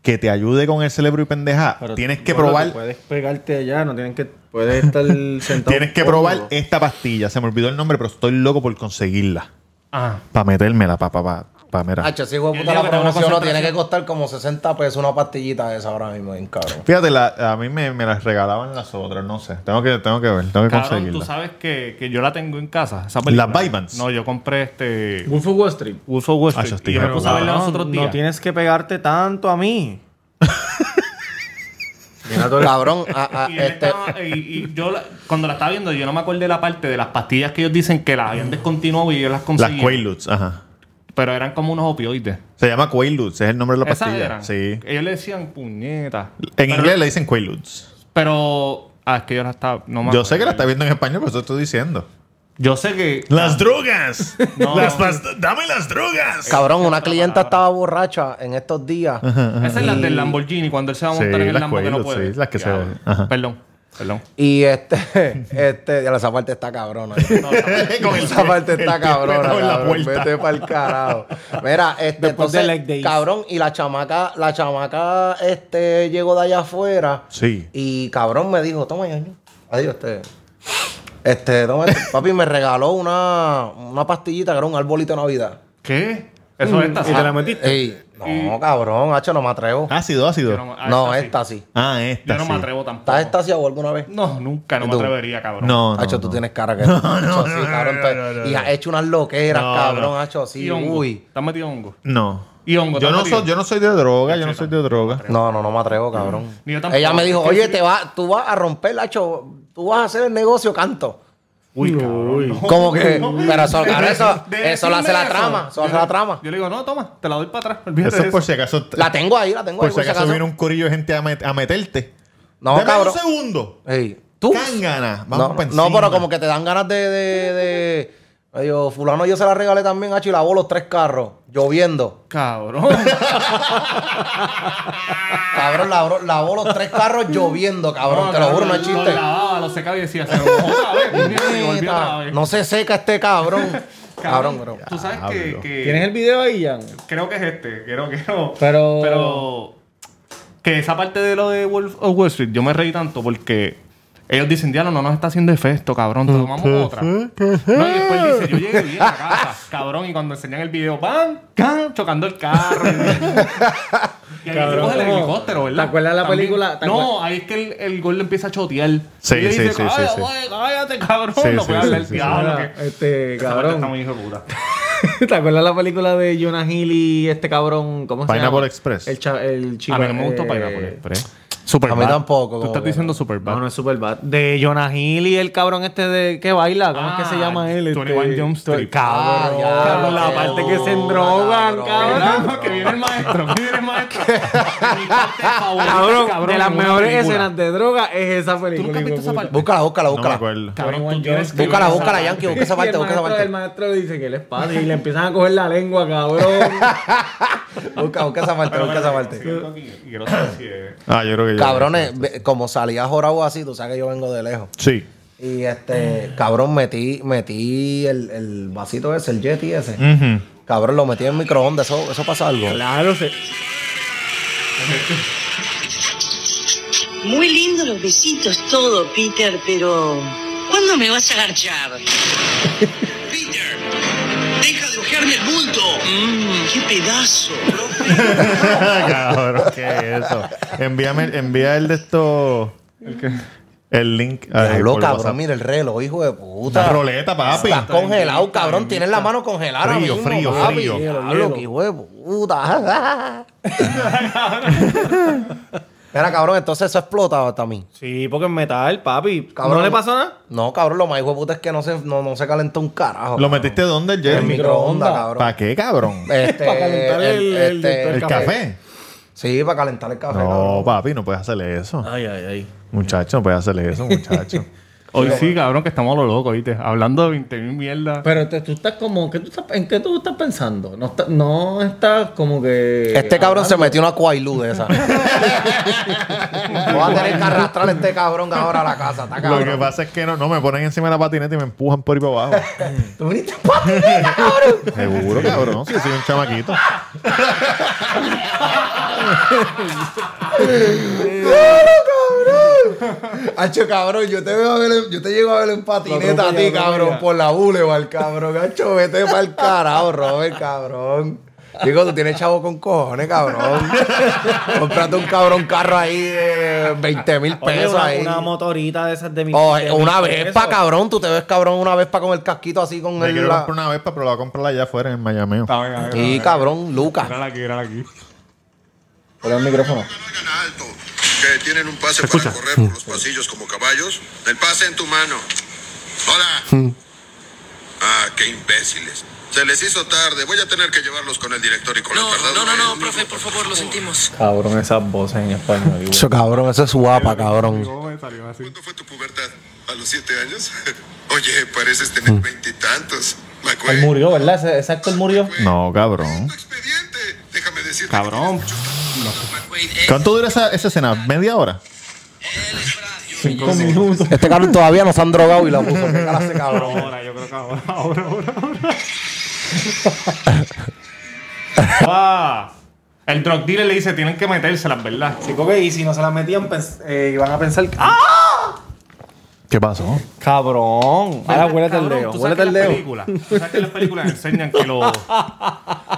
que te ayude con el cerebro y pendeja, Pero, tienes que bueno, probar, Puedes pegarte allá, no tienes que. Puedes estar sentado. tienes que probar esta pastilla. Se me olvidó el nombre, pero estoy loco por conseguirla. Ah. Para metérmela, para, para, para, mira. Puta dijo la promoción no tiene que costar como 60 pesos una pastillita esa ahora mismo, bien cabrón. Fíjate, la- a mí me, me las regalaban las otras, no sé. Tengo que, tengo que ver, tengo que tú conseguirla. sabes que, que yo la tengo en casa. Esa película. ¿Las Vivans? No, yo compré este... Wolf of Wall Street. Wolf of Wall Ah, Street. y yo me puse a verla los otros días. No tienes que pegarte tanto a mí. Cabrón, a- a- Y, él este, estaba- y- y yo la- cuando la estaba viendo, yo no me acordé de la parte de las pastillas que ellos dicen que las habían descontinuado y ellos las Las conseguían. Quaaludes, ajá. Pero eran como unos opioides. Se llama Quaaludes, es el nombre de la pastilla. eran. Sí. Ellos le decían puñeta. En Pero- inglés le dicen Quaaludes. Pero. Ah, es que yo la estaba. No Yo sé que la está viendo en español, por eso estoy diciendo. Yo sé que. ¡Las drogas! No. Las past- ¡Dame las drogas! cabrón, una clienta estaba borracha en estos días. Esa es la del Lamborghini cuando él se va a Sí, montar en el Lambo que no puede. sí, las que se- ajá. Perdón, perdón. Y este, este, ya esa parte está cabrona. Con el esa parte el está cabrona. cabrón. Vete pa'l carajo. Mira, este, de entonces, cabrón, y la chamaca, la chamaca, este, llegó de allá afuera. Sí. Y cabrón me dijo, toma, ñaño. Adiós, este. Este, toma, papi me regaló una, una pastillita que era un arbolito de Navidad. ¿Qué? Eso es esta. ¿Y te la metiste? Ey, no, cabrón, hacho, no me atrevo. Ácido, ácido. Yo ah, no, esta esta sí. sí. Ah, esta Yo no sí. me atrevo tampoco. ¿Estás estasiado alguna vez? No, nunca, no ¿Y me tú? atrevería, cabrón. No, no, Hacho, no. tú tienes cara que. No, no, sí, cabrón. no, te- no, no, y has hecho unas loqueras, No, cabrón, no. hacho, así. ¿Y hongo? Uy. ¿Estás metido hongo? No. ¿Y hongo? Yo ¿Estás no, metido? soy, yo no soy de droga, yo no soy de droga. No, no, no me atrevo, cabrón. Ni yo tampoco. Ella me dijo, oye, sí. te va, tú vas a romper, hacho, tú vas a hacer el negocio canto. Uy, cabrón. no. Como que, pero eso, eso, de eso lo hace la trama, eso, lo hace yo la le- trama. Yo le digo, no, toma, te la doy para atrás. Olvídate Eso es por si acaso. La tengo ahí, la tengo Por ahí, si acaso viene un corillo de gente a, met- a meterte. No, Dame cabrón. un segundo. Ey, tú. Cángana. Vamos No, pa' no, pero como que te dan ganas de. de, yo, fulano yo se la regalé también, hacho, y lavó los tres carros, lloviendo. Cabrón. Cabrón, lavó, lavó los tres carros lloviendo, cabrón. te lo juro, no es Lo chiste. lavaba, secaba y decía, se lo vez. No se seca este cabrón. Cabrón, Cabrón, bro. Tú sabes que, que- ¿Tienes el video ahí, Jan? Creo que es este. Creo que no. Pero- Pero. Que esa parte de lo de Wolf of Wall Street, yo me reí tanto porque ellos dicen, diablo, no nos está haciendo efecto, cabrón, te tomamos otra. No, y después dice, yo llegué bien a casa, cabrón, y cuando enseñan el video, ¡pam! ¡Can! Chocando el carro. y ahí Cabrón, coge el helicóptero, ¿verdad? ¿Te acuerdas de la También. película? ¿Te No, ahí es que el, el gordo empieza a chotear. Sí, y le sí, dice, sí, sí, "Cállate, sí. cállate, cabrón. Sí, no puede sí, hablar sí, diablo. Que- Este, parte está cabrón. muy hijo de puta. ¿Te acuerdas la película de Jonah Hill y este cabrón? ¿Cómo se Pineapple llama? Express. El, cha- el chico. A mí no me gustó eh, Pineapple Express. Super A mí tampoco, Tú estás que diciendo super bad. No, no es super bad. De Jonah Hill y el cabrón este de que baila. ¿Cómo es que se Ah, llama él? Este, 21 Jump Street. Cabrón. Ah, ya, cabrón, la parte que se endrogan, cabrón. cabrón. No, que viene el maestro, que viene el maestro. Mi parte favorita, Cabrón, de las mejores película. escenas de droga es esa película. ¿Tú nunca has visto esa parte? Búscala, búscala, No me búscala. acuerdo. Cabrón, tú 21 tienes Búscala, búscala, parte. Yankee, busca esa Y parte, el busca esa maestro, el parte. maestro le dice que le pasa y le empiezan a coger la lengua, cabrón. Busca, busca esa parte, busca esa parte. Es- Ah, yo creo que yo. Cabrones, ve- como salía jorado así, tú sabes que yo vengo de lejos. Sí. Y este, cabrón, metí, metí el, el vasito ese, el Yeti ese. Ujú. Cabrón, lo metí en el microondas, eso, eso pasa algo. Claro, se... Muy lindo los besitos, todo, Peter, pero ¿cuándo me vas a garchar? Ojearme el bulto. Mmm, qué pedazo. Cabrón, ¿qué es eso? Envíame, envía el de esto. ¿El link. Diablo, cabrón, WhatsApp. mira el reloj, hijo de puta. Una roleta, papi. Estás congelado, cabrón. Tienes la mano congelada. Frío, mismo, frío, papi. frío. Diablo, qué hijo de puta. Mira, cabrón, entonces eso explota hasta a mí. Sí, porque es metal, papi. Cabrón. ¿No le pasó nada? No, cabrón, lo más hijo de puta es que no se, no, no se calentó un carajo. ¿Lo metiste dónde, el en Jerry? microondas, cabrón. ¿Para qué, cabrón? Este, Para calentar el- el- ¿El café? Sí, para calentar el café. No, cabrón. papi, no puedes hacerle eso. Ay, ay, ay. Muchacho, no puedes hacerle eso, muchacho. Hoy sí, cabrón, que estamos a lo loco, ¿viste? Hablando de 20 mil mierdas. Pero te- tú estás como... ¿qué tú estás, ¿En qué tú estás pensando? No, está- no estás como que... Este cabrón se metió una Quailú de esa. Voy a tener que arrastrar a este cabrón ahora a la casa. Está Lo cabrón. que pasa es que no, no me ponen encima de la patineta y me empujan por ahí para abajo. Tú viniste patineta, cabrón. Seguro, cabrón. Si soy un chamaquito. Hacho, cabrón, yo te veo a ver, en- yo te llego a ver en patineta a ti, cabrón, por la Boulevard, cabrón. Hacho, vete para el carajo, Robert, cabrón. Digo, tú tienes chavo con cojones, cabrón. Comprate un cabrón carro ahí de 20 mil Oye, pesos una, ahí. una motorita de esas de mi... O, de una mil Vespa, pesos. cabrón. Tú te ves cabrón una Vespa con el casquito así con Me el. quiero la- comprar una Vespa, pero la voy a comprar allá afuera en Miami. Y cabrón, Lucas. Mírala aquí, mírala aquí. Pon el micrófono. No. ¿Que tienen un pase para correr por los pasillos como caballos? El pase en tu mano. Hola. Ah, qué imbéciles. Se les hizo tarde. Voy a tener que llevarlos con el director y con No, el tardado. no, no, no, profe, por favor, lo sentimos. Cabrón, esas voces en español. igual. Eso, cabrón, eso es guapa, cabrón. ¿Cuándo fue tu pubertad? ¿A los siete años? Oye, pareces tener veintitantos. Él murió, ¿verdad? Ese actor murió. No, cabrón. Tu expediente. Déjame decirte. Cabrón. ¿Cuánto dura esa, esa escena? ¿Media hora? Cinco minutos. Este cabrón todavía no se han drogado y la puso. ¿Qué clase, cabrón? Ahora, yo creo que ahora, ahora, ahora, ahora. Ah, el drug dealer le dice, tienen que metérselas, ¿verdad? Sí, porque y si no se la metían, pens- eh, iban a pensar que... ¡Ah! ¿Qué pasó? Cabrón. Ahora huélete el dedo. tú sabes Huélete que el las dedo. películas- Tú sabes que en las películas enseñan que los,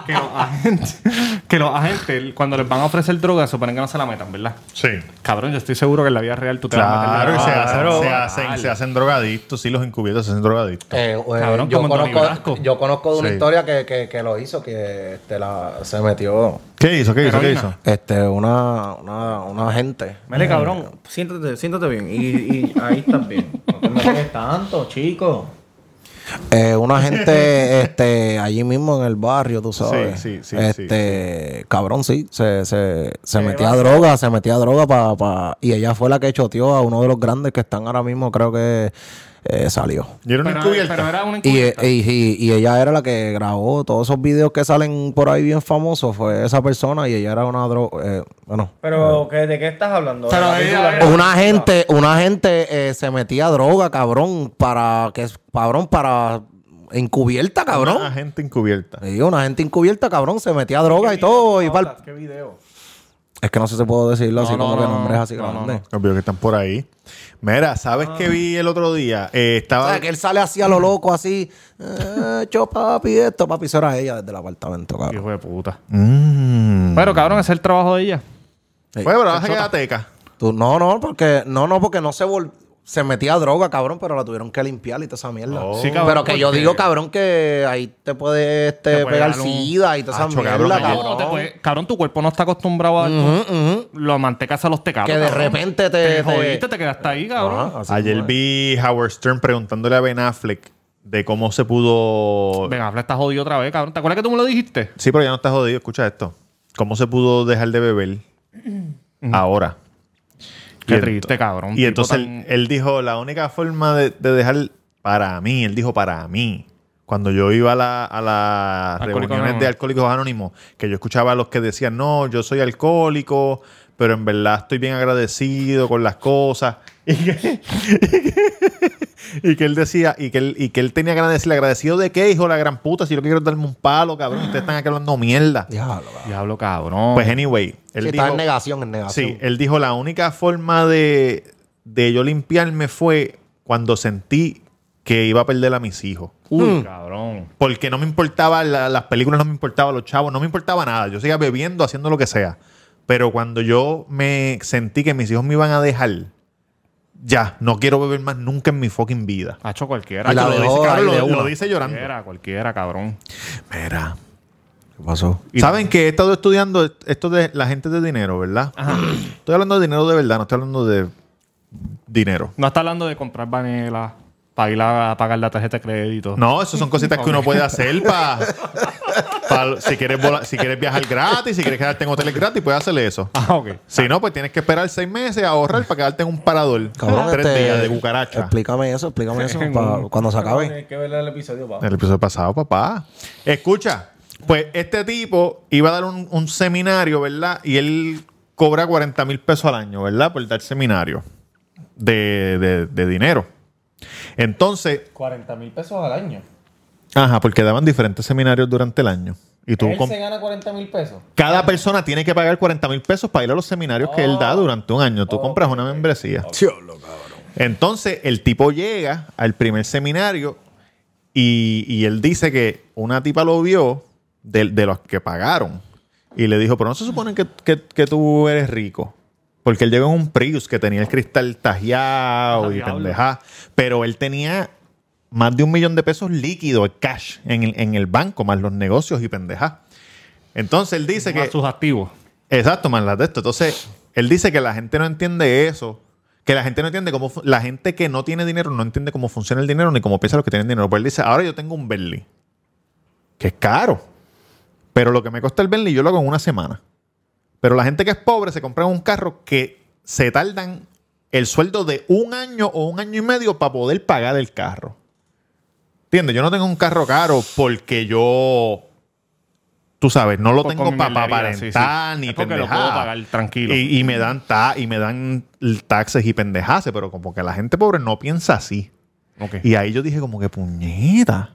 que los agentes, que los agentes, cuando les van a ofrecer droga, suponen que no se la metan, ¿verdad? Sí. Cabrón, yo estoy seguro que en la vida real tú te vas a meter Claro, y se, hacen, Claro. se, hacen, se hacen drogadictos. Sí, los encubiertos se hacen drogadictos. Eh, eh, Cabrón, yo, como conozco, yo conozco de una Sí. historia que, que, que lo hizo, que este, la, se metió ¿Qué hizo? ¿Qué hizo? ¿Qué hizo? este, una, una, una gente. Mire, cabrón, siéntate, siéntate bien. Y, y ahí estás bien. No te metes tanto, chico. Eh, una gente este, allí mismo en el barrio, tú sabes. Sí, sí, sí, este, Cabrón, sí. Se, se, se metía droga, se metía droga para... Pa, y ella fue la que choteó a uno de los grandes que están ahora mismo, creo que eh, salió. Y era una Pero, encubierta. pero era una Y, eh, encubierta. y, y- y ella era la que grabó todos esos videos que salen por ahí bien famosos. Fue esa persona y ella era una droga. bueno, Pero, ¿qué- ¿de qué estás hablando? Pero ¿De la ella- película? una gente, una gente eh, se metía droga, cabrón, para que cabrón, para encubierta, cabrón. Una gente encubierta. Sí, una gente encubierta, cabrón, se metía droga y todo. Y pa'l- ¿Qué video? Es que no sé si puedo decirlo así No, no, como que no, nombres no, así no, no, grandes. Obvio que están por ahí. Mira, ¿sabes qué vi el otro día? Eh, O estaba. sea, que él sale así a lo loco, así. Eh, hecho papi, esto, papi, eso era ella desde el apartamento, cabrón. Hijo de puta. Mm. Pero, cabrón, ese es el trabajo de ella. Sí. Bueno, pero vas a quedar teca. Tú- no, no, porque no, no, porque no se vol- se metía droga, cabrón, pero la tuvieron que limpiar y toda esa mierda. Oh. Sí, cabrón, pero que yo digo, cabrón, que ahí te puede este, Te puede pegar sida y toda esa mierda, cabrón, cabrón. no, puede- cabrón, tu cuerpo no está acostumbrado a ujú. Los mantecas a los tecatos. Que de repente te- Te te- jodiste, te quedaste ahí, cabrón. Ah, Ayer como- vi Howard Stern preguntándole a Ben Affleck de cómo se pudo. Ben Affleck está jodido otra vez, cabrón. ¿Te acuerdas que tú me lo dijiste? Sí, pero ya no está jodido. Escucha esto. ¿Cómo se pudo dejar de beber ahora? Qué triste, cabrón. Y entonces tan- él, él dijo, la única forma de, de dejar para mí, él dijo para mí, cuando yo iba a, la- a las reuniones de Alcohólicos Anónimos, que yo escuchaba a los que decían, no, yo soy alcohólico, pero en verdad estoy bien agradecido con las cosas. Y que, y que él decía, y que él, y que él tenía ganas de decirle, agradecido de qué, hijo de la gran puta, si yo quiero darme un palo, cabrón, ustedes están aquí hablando mierda. Diablo, cabrón. Diablo, cabrón. Pues anyway, él Sí, dijo, está en negación, en negación. Sí, él dijo la única forma de, de yo limpiarme fue cuando sentí que iba a perder a mis hijos. Uy, cabrón. Porque no me importaba la- las películas, no me importaba los chavos, no me importaba nada. Yo seguía bebiendo, haciendo lo que sea. Pero cuando yo me sentí que mis hijos me iban a dejar, ya, no quiero beber más nunca en mi fucking vida. Hacho cualquiera. Y la Lo dice, cabrón, lo- lo llorando. Cualquiera, cualquiera, cabrón. Mira. ¿Qué pasó? Saben que he estado estudiando esto de la gente de dinero, ¿verdad? Estoy hablando de dinero de verdad, no estoy hablando de dinero. No está hablando de comprar vanilla para ir a pagar la tarjeta de crédito. No, eso son cositas que uno puede hacer para si quieres vola- si quieres viajar gratis, si quieres quedarte en hoteles gratis, puedes hacerle eso. Ah, ok. Si no, pues tienes que esperar seis meses a ahorrar para quedarte en un parador. Cabrón, tres este, días de cucaracha. Explícame eso, explícame eso pa- cuando se acabe. Tienes que ver el episodio, pa. El episodio pasado, papá. Escucha, pues este tipo iba a dar un, un seminario, ¿verdad? Y él cobra 40 mil pesos al año, ¿verdad? Por dar seminario de, de- de dinero. Entonces, 40 mil pesos al año. Ajá, porque daban diferentes seminarios durante el año. Y tú Él se gana 40 mil pesos. cada persona tiene que pagar 40 mil pesos para ir a los seminarios que él da durante un año. Tú compras una membresía. Entonces, el tipo llega al primer seminario y, y él dice que una tipa lo vio de, de los que pagaron. Y le dijo, pero no se supone que, que- que tú eres rico. Porque él llegó en un Prius que tenía el cristal tajeado Ah, y diablo. pendeja. Pero él tenía más de un millón de pesos líquido, cash, en el, en el banco, más los negocios y pendeja. Entonces él dice Más que... sus activos. Exacto, más las de esto. Entonces, Él dice que la gente no entiende eso. Que la gente no entiende cómo... La gente que no tiene dinero no entiende cómo funciona el dinero ni cómo piensa los que tienen dinero. Pues él dice, ahora yo tengo un Bentley. Que es caro. Pero lo que me cuesta el Bentley yo lo hago en una semana. Pero la gente que es pobre se compra un carro que se tardan el sueldo de un año o un año y medio para poder pagar el carro. ¿Entiendes? Yo no tengo un carro caro porque yo... Tú sabes, no lo tengo para comilería, sí, sí. aparentar ni Es porque lo puedo pagar tranquilo. Y, y me dan ta y me dan taxes y pendejaces, pero como que la gente pobre no piensa así. Y ahí yo dije como que puñeta.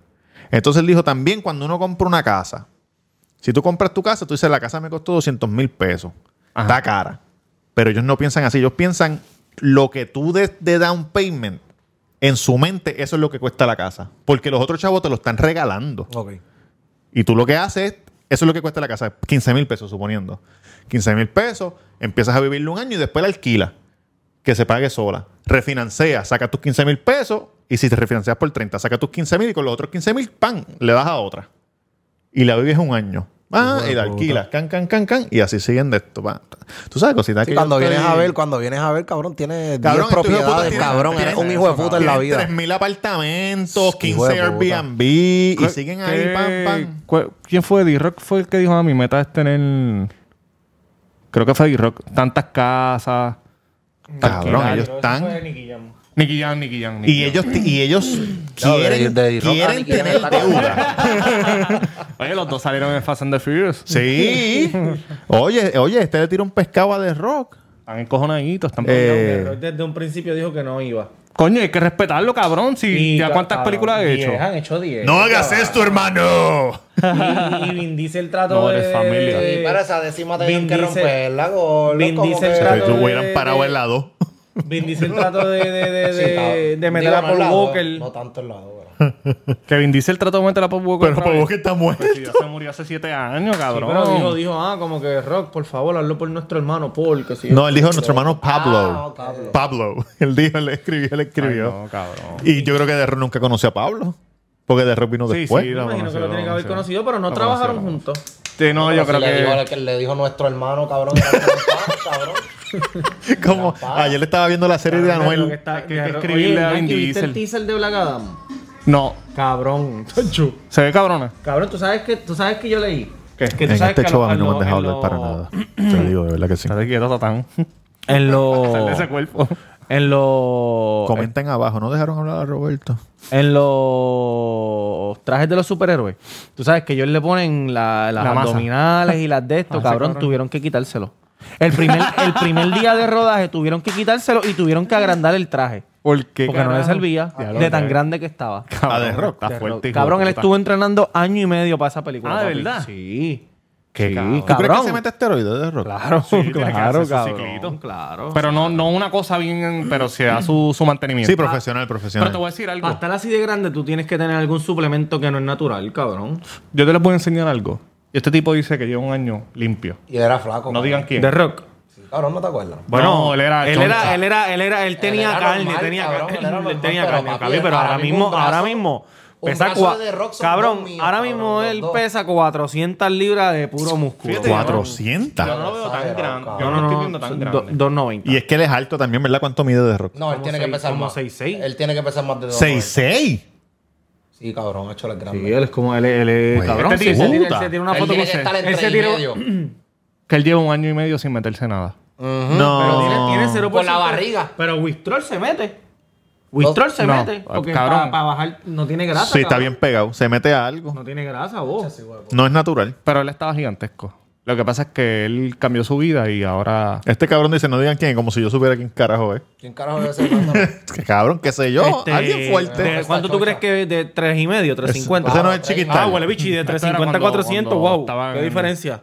Entonces él dijo también cuando uno compra una casa, si tú compras tu casa, tú dices la casa me costó 200 mil pesos. Ajá. Está cara. Pero ellos no piensan así. Ellos piensan lo que tú des de down payment, en su mente, eso es lo que cuesta la casa. Porque los otros chavos te lo están regalando. Ok. Y tú lo que haces es, eso es lo que cuesta la casa, 15 mil pesos, suponiendo. 15 mil pesos, empiezas a vivirlo un año y después la alquila, que se pague sola. Refinancia, saca tus 15 mil pesos y si te refinancias por 30, saca tus 15 mil y con los otros 15 mil, ¡pam! Le das a otra. Y la vives un año. Ah, y la alquilas, can, can, can, can, y así siguen de esto. pa. Tú sabes, cositas Sí, que cuando vienes estoy- a ver, cuando vienes a ver, cabrón, tienes 10 Cabrón, estos hijos de puta propiedades, tienen- cabrón. Eres un hijo de puta en la vida. 3.000 apartamentos, Hijo 15 de puta. Airbnb y ¿Qué- siguen ahí, pam, pam. ¿Quién fue? D-Rock fue el que dijo, a mi meta es tener... Creo que fue D-Rock. Tantas casas. Cabrón, ellos están... Nicky Jam, Nicky Jam. Nicky Y Jam. ellos, y ellos No, de- quieren, de a quieren tener deuda. Oye, los dos salieron en Fast and the Furious. Sí. Oye, oye, este le tira un pescado a The Rock. Están encojonaditos, están Eh, Rock desde un principio dijo que no iba. Coño, hay que respetarlo, cabrón. Si ya cuántas cabrón, películas ha hecho. 10, han hecho 10. No hagas esto, hermano. Y, y Vin Diesel trató No, de... eres familia. Sí, pero esa décima tenían que romperla, gordo. Vin Diesel trató de- hubieran parado de- en la 2. Vin Diesel trató de, de, de, Sí, de, de meter a no Paul Walker. Tanto el lado, pero. Kevin Diesel trató de meter a Pop Walker. Pero Paul. Walker está muerto. Pues si ya se murió hace siete años, Sí, cabrón. pero dijo, dijo, ah, como que Rock, por favor, hazlo por nuestro hermano Paul, que sí. No, él dijo nuestro hermano Pablo. Ah, ok. Pablo. Él dijo, él escribió, él Ay, escribió. no, cabrón. Y yo creo que The Rock nunca conoció a Pablo. Porque Rock vino Sí, después. sí, Me imagino que lo tiene que haber conocido, pero no trabajaron juntos. Sí, no, yo Pero creo si le dijo, que... al que le dijo nuestro hermano, cabrón. cabrón. Como ayer le estaba viendo la serie de lo que Anuel. está- que de- escribirle Oye, a Vin ¿viste el Diesel. teaser de Black Adam? No. Cabrón. ¿Se ve cabrona? Cabrón, ¿tú sabes que, tú sabes que yo leí? ¿Qué? Que tú En sabes este que show lo- a mí no me han dejado lo- hablar para nada. Te digo, de verdad que sí. Estate quieto, Tatán. En los... Sal de ese cuerpo. En los... Comenten abajo. ¿No dejaron hablar a Roberto? En los trajes de los superhéroes. Tú sabes que ellos le ponen la- las La masa. abdominales y las de esto, Ah, cabrón, cabrón. tuvieron que quitárselo. El primer, el primer día de rodaje tuvieron que quitárselo y tuvieron que agrandar el traje. ¿Por qué, porque no le servía de tan grande que estaba. Cabrón, Rock. Está De fuerte, Cabrón, él estuvo entrenando año y medio para esa película. Ah, ¿de verdad? Sí. Qué Sí, cabrón. ¿Tú crees que se mete esteroides de Rock? Claro, que claro, cabrón. Claro. Pero no, no una cosa bien, pero se da su, su mantenimiento. Sí, profesional, profesional. Pero te voy a decir algo. Para estar así de grande, tú tienes que tener algún suplemento que no es natural, cabrón. Yo te les voy a enseñar algo. Y este tipo dice que lleva un año limpio. Y era flaco. No digan quién. De rock. Sí, Cabrón, ¿no te acuerdas? No, él era él choncha. era, él era, él era, él tenía era carne, normal, tenía cabrón, carne, él él tenía pero carne, papi, cabrón, pero ahora mismo ahora mismo un pesa brazo de rock son cabrón, dos míos, ahora cabrón, mismo los él dos. pesa 400 libras de puro músculo. Fíjate, 400. Yo no lo veo tan Exagerado, grande. cabrón. Yo no, No, lo estoy viendo tan grande. 290. Y es que él es alto también, ¿verdad? ¿Cuánto mide de Rock? No, él tiene que seis- pesar como más. 6'6". Él tiene que pesar más de dos. 6'6". Sí, cabrón, ha hecho la grande. Sí, él es como él, él es Güey, cabrón. este sí, él se tipo- tiene, él se tiene una Él foto tiene con que estar él se y tiró- medio. Que él lleva un año y medio sin meterse nada. No. Pero tiene, tiene 0%. Con la barriga. Pero Wistrol se mete. Wistrol se No, mete. Porque cabrón. para bajar no tiene grasa. Sí, está cabrón. bien pegado. Se mete a algo. No tiene grasa, vos. No es natural. Pero él estaba gigantesco. Lo que pasa es que él cambió su vida y ahora... Este cabrón dice, no digan quién, como si yo supiera quién carajo es. ¿Quién carajo debe ser cabrón, qué sé yo. Este, Alguien fuerte. de- ¿Cuánto tú crees que de 3 y medio, 350? Ese no es chiquital. Ah, huele bichi, de Esto era 350 a cuando- 400, cuando wow. estaban- ¿Qué diferencia?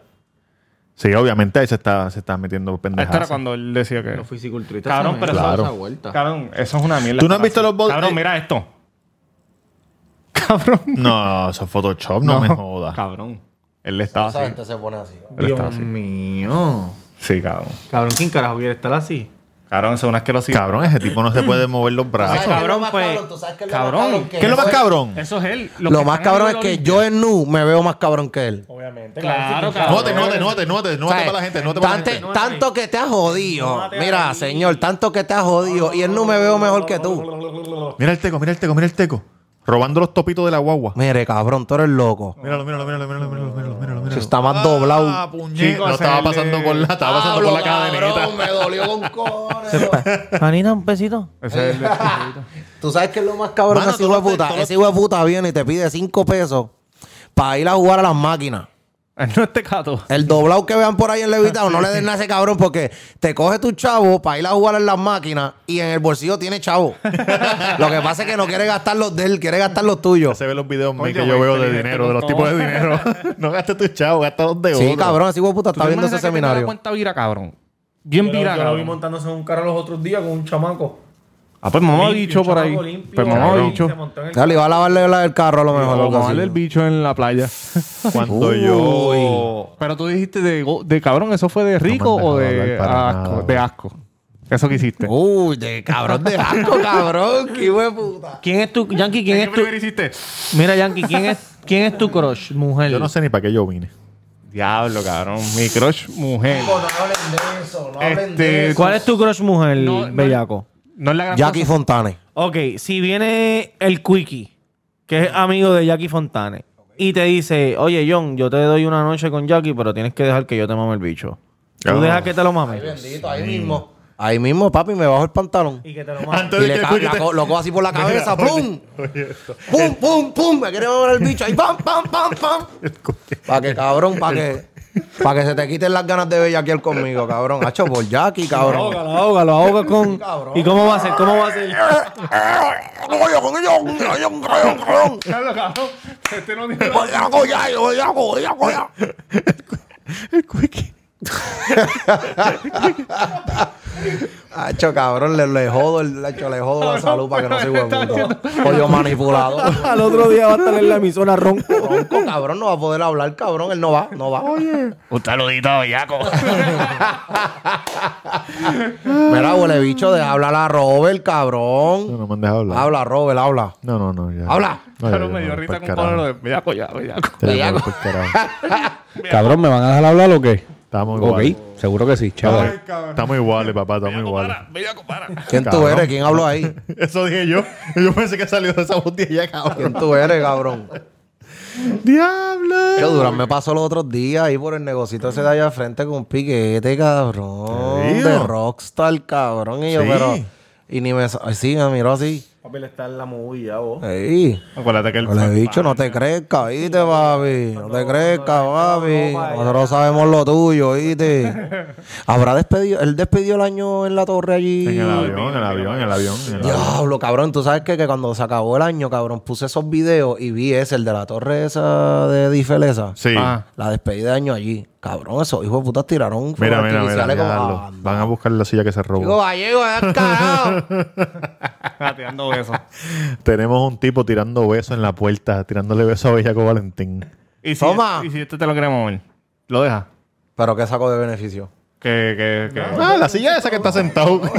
Sí, obviamente ahí se está, se está metiendo pendejadas. Esto era cuando él decía que... Los fisiculturistas. Cabrón, pero claro. esa vuelta. Cabrón, eso es una mierda. ¿Tú no has visto así. los bol- Cabrón, eh, mira esto. Cabrón. No, eso es Photoshop, no, me jodas. Cabrón. Él estaba Esa así. gente se pone así. Él estaba Dios así. mío. Sí, cabrón. Cabrón, ¿quién carajo quiere estar así? Cabrón, eso es una asquerosidad. Cabrón, ese tipo no se puede mover los brazos. ¿Sabes qué es lo cabrón, más pues, cabrón? ¿Tú sabes qué es lo más cabrón. ¿Qué es lo más cabrón? Eso es él. Lo que más están cabrón es en que yo en nu me veo más cabrón que él. Obviamente. Claro, cabrón. Note, note, note, note, note para la gente, note para la Tante- gente. tanto que te has jodido. Mira, señor, tanto que te has jodido. Y él no me veo mejor que tú. Mira el teco, mira el teco, mira el teco. Robando los topitos de la guagua. Mire, cabrón, tú eres loco. Míralo, míralo, míralo, míralo, míralo, míralo, míralo, míralo. Se está más doblado. Ah, Lo estaba pasando por la, estaba pasando por la cadenita. me dolió con cojones. Anita, un besito. Ese es el de- Tú sabes que es lo más cabrón Mano, ese tú hijo de lo- puta. tú lo- Ese hijo de puta viene y te pide cinco pesos para ir a jugar a las máquinas. Él no es tecato. El doblado que vean por ahí en Levitado, no le den nada a ese cabrón porque te coge tu chavo para ir a jugar en las máquinas y en el bolsillo tiene chavo. Lo que pasa es que no quiere gastar los de él, quiere gastar los tuyos. Se ve los videos Oye, que yo veo de dinero, de los tipos de dinero. no gastes tu chavo, gasta los de Sí, otro. cabrón, de puta ¿Tú está te viendo ese que seminario. cuenta vira, cabrón. Bien vira, Yo lo vi montándose en un carro los otros días con un chamaco. Ah, pues mamá Limpio, bicho un por ahí. chamaco limpio, Pues mamá cabrón, bicho. se montó en el Dale, iba a lavarle la del carro a lo mejor. O algo mamarle así. el bicho en la playa. Cuando yo... Pero tú dijiste de, go- de cabrón, ¿eso fue de rico me o dejado de hablar para asco? nada. De asco. Eso que hiciste. Uy, de cabrón de asco, cabrón. Qué hijo de puta. ¿Quién es tu, Yankee, quién ¿Qué es tu... hiciste? Mira, Yankee, ¿quién es, quién es tu crush, mujer? Yo no sé ni para qué yo vine. Diablo, cabrón. Mi crush mujer. No hablen de eso, no hablen de eso. ¿Cuál es tu crush mujer, No, no- bellaco? No es la gran Jackie cosa. Fontane. Ok, si viene el Quickie, que es amigo de Jackie Fontane, y te dice, oye, John, yo te doy una noche con Jackie, pero tienes que dejar que yo te mame el bicho. ¿Tú Oh. dejas que te lo mame? Bendito, ahí mismo. Ahí mismo, papi, me bajo el pantalón. Y que te lo mame. Antes Y de le que ca- te- co- lo cojo así por la cabeza, Mira, ¡pum! ¡Pum, pum, pum! Me quiere mover el bicho ahí, ¡pam, pam, pam, pam! Para que, cabrón, para que... Para que se te quiten las ganas de bellaquear conmigo, cabrón. Hacho por Jackie, cabrón. Ahógalo, ahógalo, ahoga con... Cabrón. ¿Y cómo va a ser? ¿Cómo va a ser? Este no tiene... El. Hacho, cabrón, le, le jodo, el, hacho, le jodo la salud para que no se huevo puto. Pollo manipulado. Al otro día va a estar en la emisora ronco. Ronco, cabrón, no va a poder hablar, cabrón. Él no va, no va. Un saludito a Bellaco. Mira, huele bicho, deja hablar a Robert, No, cabrón. no me han dejado hablar. Habla, Robert, habla. No, no, no. Ya. Habla. No, ya, Pero ya, me dio no, risa pa'l con de Bellaco ya, Bellaco. Bellaco. carajo. Cabrón, ¿me van a dejar hablar o qué? Estamos Ok, iguales. seguro que sí, chévere. Estamos iguales, papá, estamos iguales. para. ¿Quién tú Cabrón. eres? ¿Quién habló ahí? Eso dije yo. Yo pensé que salió de esa botella, cabrón. ¿Quién tú eres, cabrón? ¡Diablo! Yo, Durán me pasó los otros días ahí por el negocito ese de allá al frente con un piquete, cabrón. De Rockstar, cabrón. Y yo, Sí. pero... Y ni me... sa- Sí, me miró así. Papi, le está en la movida, vos. Ey. Acuérdate que el... Le he dicho, no te crezca, ¿oíste, papi? No te crezca, papi. Nosotros sabemos lo tuyo, ¿oíste? Habrá despedido... Él despidió el año en la torre allí. En el avión, en el avión, en el avión. en el avión. Diablo, cabrón. Tú sabes que, que cuando se acabó el año, cabrón, puse esos videos y vi ese, el de la torre esa de Difelesa. Sí. Ah. La despedida de año allí. Cabrón, esos hijos de putas tiraron Mira, mira, mira. como diablo. a banda. Van a buscar la silla que se robó. Digo, gallego, carajo. Tirando besos. Tenemos un tipo tirando besos en la puerta, tirándole besos a Bellaco Valentín. ¿Y si, Toma. ¿Y si este te lo queremos mover? ¿Lo deja? Pero qué saco de beneficio. Que, que, que... Ah, la silla esa que está sentado.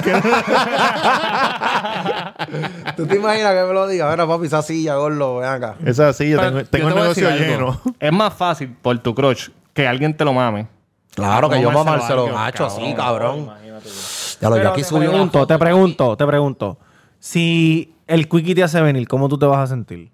¿Tú te imaginas que me lo diga? Mira, papi, esa silla, gordo, ven acá. esa silla, Pero tengo, tengo te el negocio lleno. Es más fácil por tu crush que alguien te lo mame. Claro, que yo Mamárselo Macho, así, cabrón. Ya lo Pero aquí te subió. pregunto, te pregunto, te pregunto. Si el Quickie te hace venir, ¿cómo tú te vas a sentir?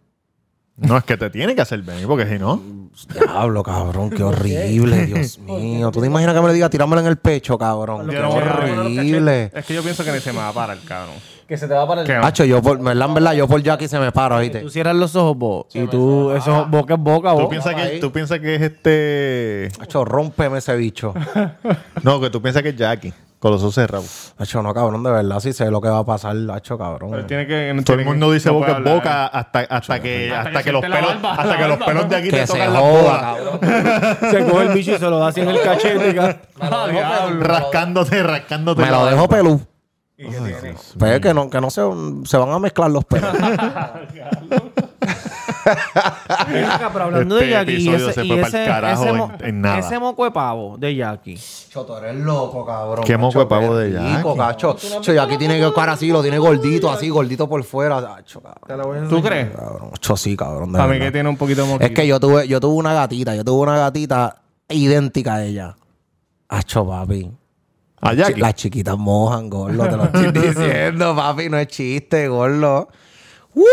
No, es que te tiene que hacer venir, porque si no. Diablo, cabrón, qué horrible, Dios mío. ¿Tú te imaginas que me le diga tirámelo en el pecho, cabrón? Qué Yo horrible. Es que yo pienso que ni se me va a parar, cabrón. Que se te va para el... Macho, yo por, verdad, en verdad, yo por Jackie se me paro, ¿viste? Tú cierras los ojos vos y tú, eso boca en boca ¿Tú vos. piensas, ahí. que, tú piensas que es este. Macho, rómpeme ese bicho. No, que tú piensas que es Jackie, con los ojos cerrados. Macho, no, cabrón, de verdad, sí sé lo que va a pasar, Macho, Pero cabrón. tiene que, no Todo el tiene mundo que- dice no boca en boca hasta, hasta que, Hasta hasta que que los pelos, barba, hasta que los pelos de aquí Que te se tocan la cabrón. Se coge el bicho y se lo da así en el cachete. Rascándote, rascándote. Me lo dejo barba. pelú. Pues que no, que no se, se van a mezclar los pelos. Ven acá, pero hablando Este de Jackie, y episodio ese, se y fue pa'l ese, carajo ese en- mo- en nada. ese moco de pavo de Jackie, Choto, eres loco, cabrón. Qué moco de pavo de Rico, Jackie. cacho. Cho, y aquí tiene que cara así, lo tiene gordito, así, gordito por fuera. Acho, cabrón. ¿Tú crees? Cabrón, Cho, sí, cabrón. de Para mí verdad. que tiene un poquito de moquito. Es que yo tuve, yo tuve una gatita, yo tuve una gatita idéntica a ella. Acho, papi. A Jackie. Las chiquitas mojan, gordo, te lo estoy diciendo, papi, no es chiste, gordo. ¡Uh!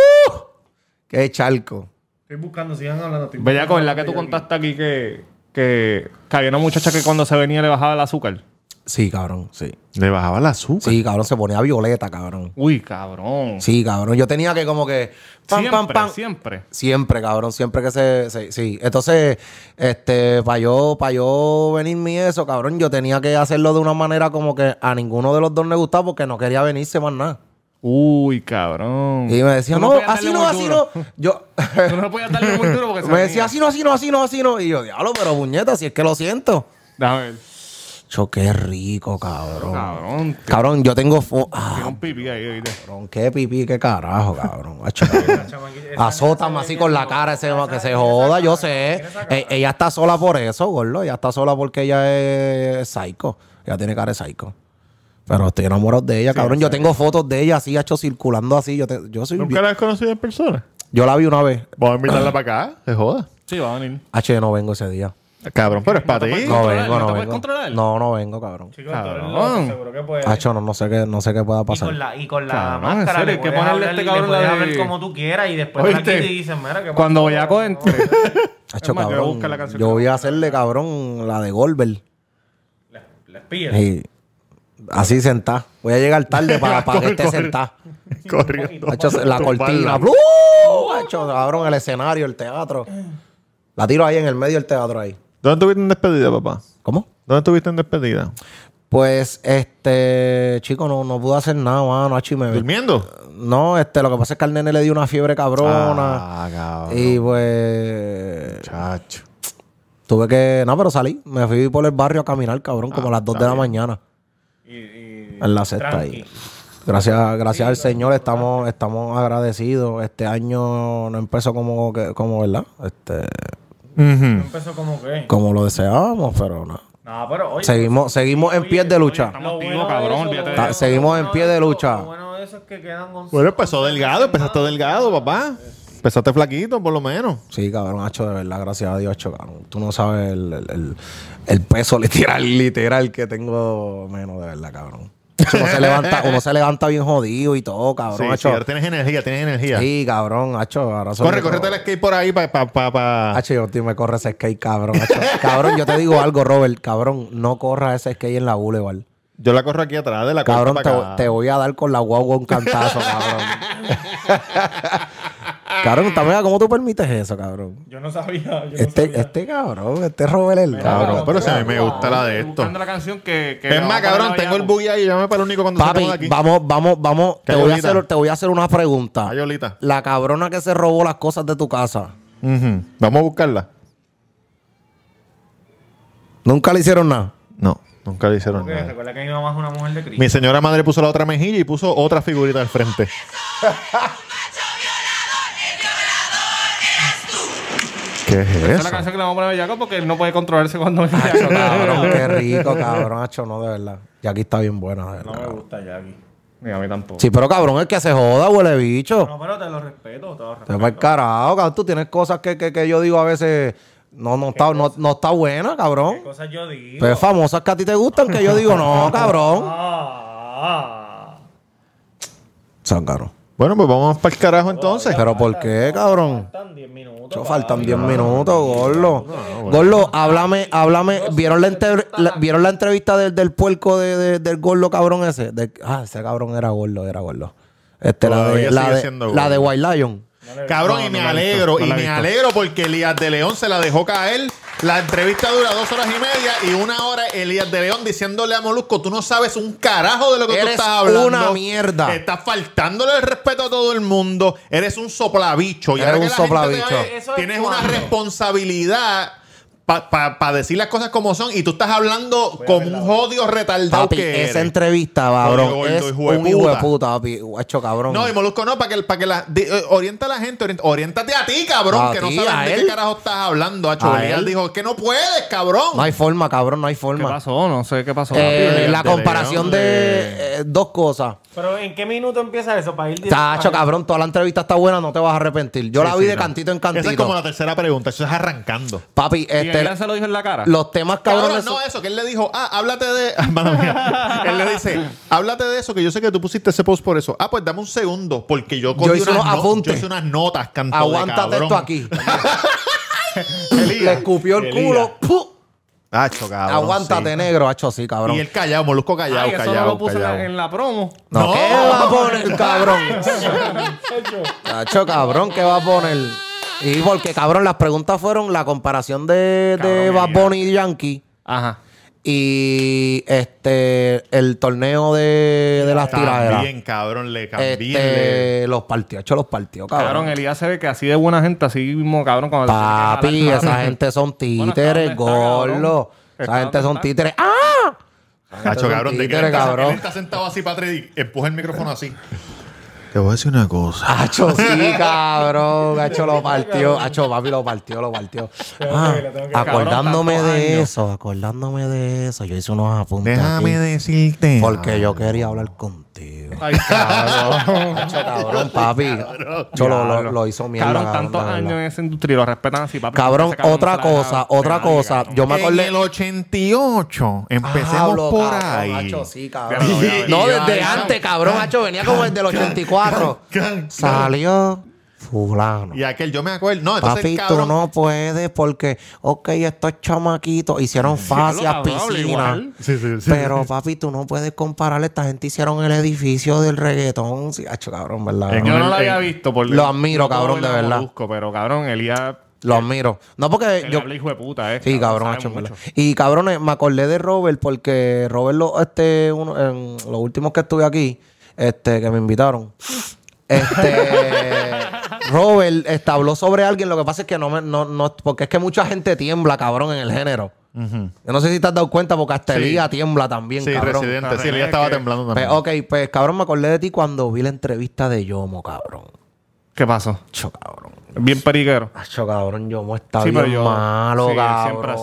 ¡Qué charco! Estoy buscando, sigan hablando. Bellaco, ¿verdad que tú contaste aquí que, que, que había una muchacha que cuando se venía le bajaba el azúcar? Sí, cabrón, sí. Le bajaba el azúcar. Sí, cabrón, se ponía violeta, cabrón. Uy, cabrón. Sí, cabrón. Yo tenía que como que. Pam, siempre, pam, pam. siempre. Siempre, cabrón, siempre que se, se- sí. Entonces, este, para yo, para yo venirme eso, cabrón, yo tenía que hacerlo de una manera como que a ninguno de los dos le gustaba porque no quería venirse más nada. Uy, cabrón. Y me decía, no, así no, así duro. no. Yo Tú no podías darle muy duro porque se me decía, así no, así no, así no, así no. Y yo, diablo, pero puñeta, si es que lo siento. Déjame ver. Cho, qué rico, cabrón. Cabrón. Cabrón, yo tengo fo- ah, Tiene un pipí ahí, oíste. cabrón, qué pipí, qué carajo, cabrón. Acho, cabrón. Azótame así con la cara ese que se joda, yo sé. E- ella está sola por eso, gordo. Ella está sola porque ella es psycho. Ella tiene cara de psycho. Pero estoy enamorado de ella, cabrón. Yo tengo fotos de ella así, hecho circulando así. Yo, te- yo soy ¿Nunca la has conocido en persona? Yo la vi una vez. Vamos a invitarla para acá. Se joda. Sí, va a venir. H, yo no vengo ese día. Cabrón, pero es para ti. No vengo, ¿No puedes vengo. controlar? No, no vengo, cabrón. Chicos, Cabrón. loco, seguro que puedes. Hacho, no, no sé qué, no sé qué pueda Y pasar. con la, y con la Cabrón, máscara serio, le que puedes ponerle a hablar, este le cabrón puedes la de- hablar como tú quieras y después aquí te dicen, mira, ¿qué Cuando. Hacho, voy a cabrón. buscar la canción Yo que voy a hacerle, cabrón, la de Goldberg. Les, les pillas. Y así sentada. Voy a llegar tarde para, para que esté sentada. Corriendo. Hacho, la cortina. Hacho, cabrón, el escenario, el teatro. La tiro ahí en el medio del teatro ahí. ¿Dónde estuviste en despedida, papá? ¿Cómo? ¿Dónde estuviste en despedida? Pues, este, chico, no, no pude hacer nada, mano. Me ¿Durmiendo? No, este, lo que pasa es que al nene le dio una fiebre cabrona. Ah, cabrón. y pues. Chacho. Tuve que. No, pero salí. Me fui por el barrio a caminar, cabrón, como a las 2 de la mañana. Y, y- En la cesta tranqui. ahí. Gracias, gracias al Señor estamos, estamos agradecidos. Este año no empezó como, como ¿verdad? Este, Empezó como que. como lo deseábamos, pero no. No, pero oye. Seguimos, seguimos en pie de lucha. Seguimos en pie de eso- lucha. Lo bueno de eso es que quedan con Bueno, empezó delgado, empezaste delgado, papá. Empezaste flaquito, por lo menos. Sí, cabrón, hacho, de verdad, gracias a Dios, hacho, cabrón. Tú no sabes el, el- el- el peso literal, literal que tengo menos, de verdad, cabrón. Uno se levanta, uno se levanta bien jodido y todo, cabrón, Sí, sí, ahora tienes energía, tienes energía. Sí, cabrón, hacho. Ahora Corre, córrete el skate por ahí para... Pa, pa, pa. Hacho, yo tío, me corre ese skate, cabrón. hacho. cabrón, yo te digo algo, Robert, cabrón, no corras ese skate en la boulevard. Yo la corro aquí atrás de la Cabrón, te, te voy a dar con la guagua un cantazo, cabrón. cabrón, también, ¿cómo tú permites eso, cabrón? Yo no sabía. Yo no Este, sabía. este cabrón, este Robert el Cabrón, pero si a mí me gusta la de esto. buscando la canción que. que Es más, cabrón, tengo el buggy ahí. Llámame para el único cuando Papi, de aquí. vamos, vamos, vamos. Te voy, a hacer, te voy a hacer una pregunta. Ayolita. La cabrona que se robó las cosas de tu casa. Vamos a buscarla. ¿nunca le hicieron nada? No, nunca le hicieron Porque nada. recuerda que mi mamá es una mujer de Cristo. Mi señora madre puso la otra mejilla y puso otra figurita al frente. ¿Qué es Esa es la eso? canción que le vamos a poner a Bellaco porque él no puede controlarse cuando Hacho, Bellaco, cabrón, qué rico, cabrón. Hacho, no, de verdad. Aquí está bien buena, de verdad. No me gusta Jackie. Ni a mí tampoco. Sí, pero cabrón, el que se joda, huele bicho. No, pero te lo respeto, te lo Te respeto. va el carajo, cabrón. Tú tienes cosas que, que, que yo digo a veces. No, no está, no, no está buena, cabrón. ¿Qué cosas yo digo? Pero famosas que a ti te gustan, que yo digo, no, cabrón. Ah. Bueno, pues vamos para el carajo entonces. ¿Pero por qué, cabrón? faltan 10 minutos. Cho, faltan 10 minutos, Gorlo. Gorlo, háblame, háblame. ¿Vieron la, entre- la- ¿vieron la entrevista del, del puerco de, de- del Gorlo cabrón ese? De- ah, ese cabrón era Gorlo, era Gorlo. Este, la de, la, de, la de. White Lion. Cabrón, No, y me alegro, no y me alegro porque Elías de León se la dejó caer. La entrevista dura dos horas y media y una hora Elías de León diciéndole a Molusco, tú no sabes un carajo de lo que tú estás hablando. una mierda. Estás faltándole el respeto a todo el mundo. Eres un soplabicho. Y Eres ahora un la gente te soplabicho. ve, Eso es Tienes una cuando. responsabilidad para decir las cosas como son y tú estás hablando como un jodido retardado Papi, que esa eres. entrevista, cabrón, Jodido, es hijo de un hijo de puta. papi. Guacho, cabrón. No, y Molusco no, para que, para que la, di- eh, orienta a la gente, orient- oriéntate a ti, cabrón, A que no sabes de él. qué carajo estás hablando. Acho, A Elías él. dijo que no puedes, cabrón. No hay forma, cabrón, no hay ¿Qué forma. pasó? No sé qué pasó. Eh, la de comparación de de- eh, dos cosas. Pero ¿en qué minuto empieza eso? Para ir directo Tacho, cabrón, toda la entrevista está buena, no te vas a arrepentir. Yo Sí, la vi sí, de no. cantito en Esa cantito. es como la tercera pregunta, eso es arrancando. Papi, ¿Y este, ella se lo dijo en la cara? los temas Cabrón, cabrones. no eso, que él le dijo, ah, háblate de. Mala mía. él le dice, háblate de eso, que yo sé que tú pusiste ese post por eso. Ah, pues dame un segundo, porque yo cogí Yo hice unas unos no- apuntes. Yo hice unas notas, canto de aguántate cabrón. esto aquí. Le escupió el culo. ¡pu! Acho, cabrón, Aguántate, sí. negro, hacho, sí, cabrón. Y el callado, molusco callado, Ay, eso callado, no lo puse en la- callado. en la promo. No, No. ¿qué va a poner, cabrón? Tacho, cabrón, ¿qué va a poner? Y porque, cabrón, las preguntas fueron la comparación de, de Bad Bunny y Yankee Ajá. y este el torneo de, de las tiraderas. También, cabrón, le cambié. Este, los partió, hecho los partió, Cabrón, cabrón. Elías se ve que así de buena gente, así mismo, cabrón. Cuando Papi, esa gente son títeres, Bueno, ¿está dónde está, gordo. cabrón? Esa ¿Está gente son está? títeres. ¡Ah! Hacho, cabrón, de que él títere, está, cabrón. él está sentado así para atrás y empuja el micrófono así. Te voy a decir una cosa. Hacho, sí, cabrón. Hacho lo partió. Hacho, papi lo partió, lo partió. Ah, acordándome de eso, acordándome de eso. Yo hice unos apuntes. Déjame aquí, decirte. Porque yo quería hablar contigo. Ay, cabrón. Cabrón, papi. Yo lo, lo- lo hizo mierda. Cabrón, cabrón, tantos años en esa industria y lo respetan así, papi. Cabrón, otra cosa, otra cosa. cabrón. Yo me En acordé. el 88. Empecemos Hablo, por cabrón, ahí. Hacho, sí, cabrón. No, desde antes, cabrón. Hacho, venía como desde el 84. Salió fulano. Y aquel, yo me acuerdo. No, entonces, Papi, cabrón, tú no puedes porque, ok, estos chamaquitos hicieron fascias, cabrón, piscinas. Sí, sí, sí. Pero, papi, tú no puedes comparar. Esta gente hicieron el edificio del reggaetón. Sí, hacho, cabrón, ¿verdad? En Yo no lo había visto. Por, Lo admiro, no cabrón, de verdad. Molusco, pero cabrón, Elías. Lo admiro. No, porque yo... hijo de puta, eh. Sí, cabrón, verdad. Y cabrones, me acordé de Robert porque Robert, lo, este, uno, en los últimos que estuve aquí, este, que me invitaron, este, Robert este, habló sobre alguien. Lo que pasa es que no me, no, no, porque es que mucha gente tiembla, cabrón, en el género. Yo no sé si te has dado cuenta porque hasta Sí. Elías tiembla también, Sí, cabrón. residente. Sí, él estaba que- temblando Pues, también. ok, pues cabrón, me acordé de ti cuando vi la entrevista de Yomo, cabrón. ¿Qué pasó? Cho, cabrón. Bien periquero. Acho, cabrón, Yomo está Sí, pero bien yo- malo, sí, él siempre-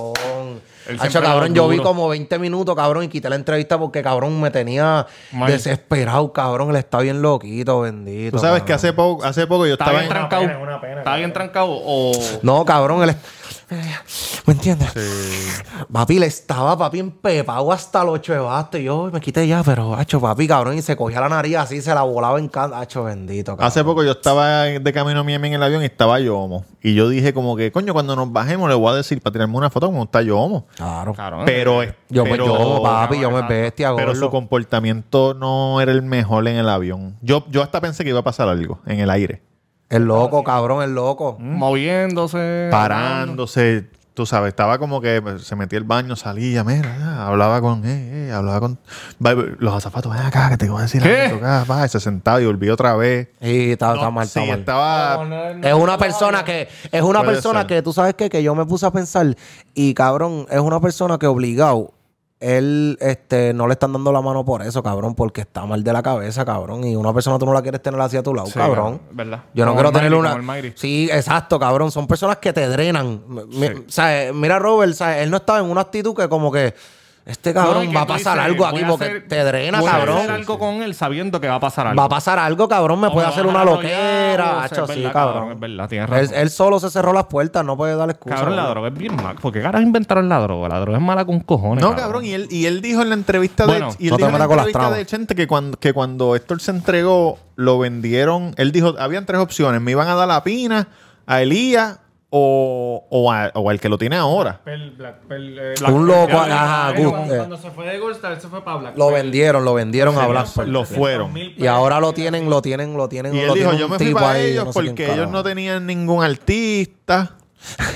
cabrón. él Acho, siempre cabrón, yo vi como 20 minutos, cabrón, y quité la entrevista porque, cabrón, me tenía desesperado, cabrón. Él está bien loquito, bendito. Tú sabes que hace poco, hace poco yo estaba bien en... trancado. Está bien trancado o. No, cabrón, él es... ¿Me entiendes? Papi, le estaba, papi, empepado hasta el 8 de basto. Y yo me quité ya, pero, hacho, papi, cabrón, y se cogía la nariz así, se la volaba en cada... Hacho, bendito, cabrón. Hace poco yo estaba de camino a Miami en el avión y estaba Yomo. Y yo dije como que, coño, cuando nos bajemos le voy a decir para tirarme una foto como está Yomo. Claro. Cabrón. Pero, Yo, pero, me yo, papi, yo me bestia, pero su comportamiento no era el mejor en el avión. Yo, yo hasta pensé que iba a pasar algo en el aire. El loco, cabrón, el loco. Moviéndose. Parándose, tú sabes, estaba como que se metía al baño, salía, mira, ya, hablaba con, eh, eh, hablaba con los azafatos, ven acá, que te voy a decir ¿Qué? algo, acá, va, y se sentaba y volvió otra vez. Y No, mal, sí, mal. estaba... Es una persona que, es una Puede persona ser. que tú sabes qué? que yo me puse a pensar y cabrón, es una persona que obligado, él, este, no le están dando la mano por eso, cabrón, porque está mal de la cabeza, cabrón, y una persona tú no la quieres tener hacia tu lado, Sí, cabrón. ¿Verdad? Yo no quiero tener una. Sí, exacto, cabrón. Son personas que te drenan. Mi- o sea, mira, Robert, él no estaba en una actitud que como que este cabrón va a pasar dices, algo aquí a porque hacer- te drena, voy a cabrón. hacer algo con él sabiendo que va a pasar algo. Va a pasar algo, cabrón. Me O puede hacer a una loquera. Hacho, es sí, verdad, cabrón. Es verdad, tienes Él, razón. él solo se cerró las puertas, no puede dar excusa. Cabrón, la droga es bien mal. ¿Por qué caras inventaron la droga? La droga es mala con cojones. No, cabrón, y él, y él dijo en la entrevista Bueno, de y él no te dijo en la entrevista de Chente que cuando, que cuando Héctor se entregó, lo vendieron. Él dijo, habían tres opciones. Me iban a dar la pina, a Elías o, o, a- o al que lo tiene ahora. Pel- Black Pel- eh, Un Black loco, Pel- ajá, Cuando- good, eh. Cuando se fue de Gold Star, se fue para Black Lo Pel. vendieron, lo vendieron a Black Pearl. Lo fueron. Y ahora lo tienen, lo tienen, lo tienen. Y él lo dijo, yo un me fui para ahí, ellos no porque ellos carajo". no tenían ningún artista.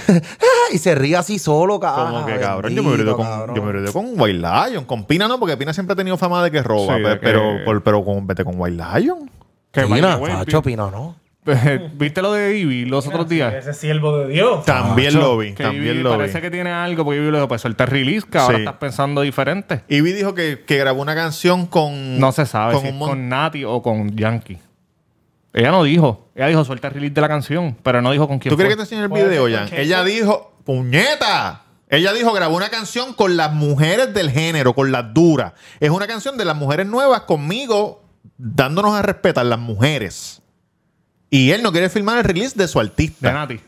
Y se ríe así solo, cabrón. Como que cabrón, yo me con, yo me con White Lion. Con Pina no, porque Pina siempre ha tenido fama de que roba. Sí, de pe- que- pero, por- pero con, vete con White Lion. Que Pina, Pina, no. ¿Viste lo de Ivy los otros días? Ese siervo de Dios. También lo vi, Que también Ivy lo vi. parece que tiene algo porque Ivy le dijo, pues suelta el release, que ahora Sí. estás pensando diferente. Ivy dijo que, que grabó una canción con. No se sabe con si es con Nati o con Yankee. Ella no dijo. Ella dijo suelta el release de la canción, pero no dijo con quién ¿Tú fue. crees que te enseñe el video, Jan? Ella dijo, ¡puñeta! Ella dijo, grabó una canción con las mujeres del género, con las duras. Es una canción de las mujeres nuevas conmigo, dándonos a respetar las mujeres. Y él no quiere filmar el release de su artista. De Nati.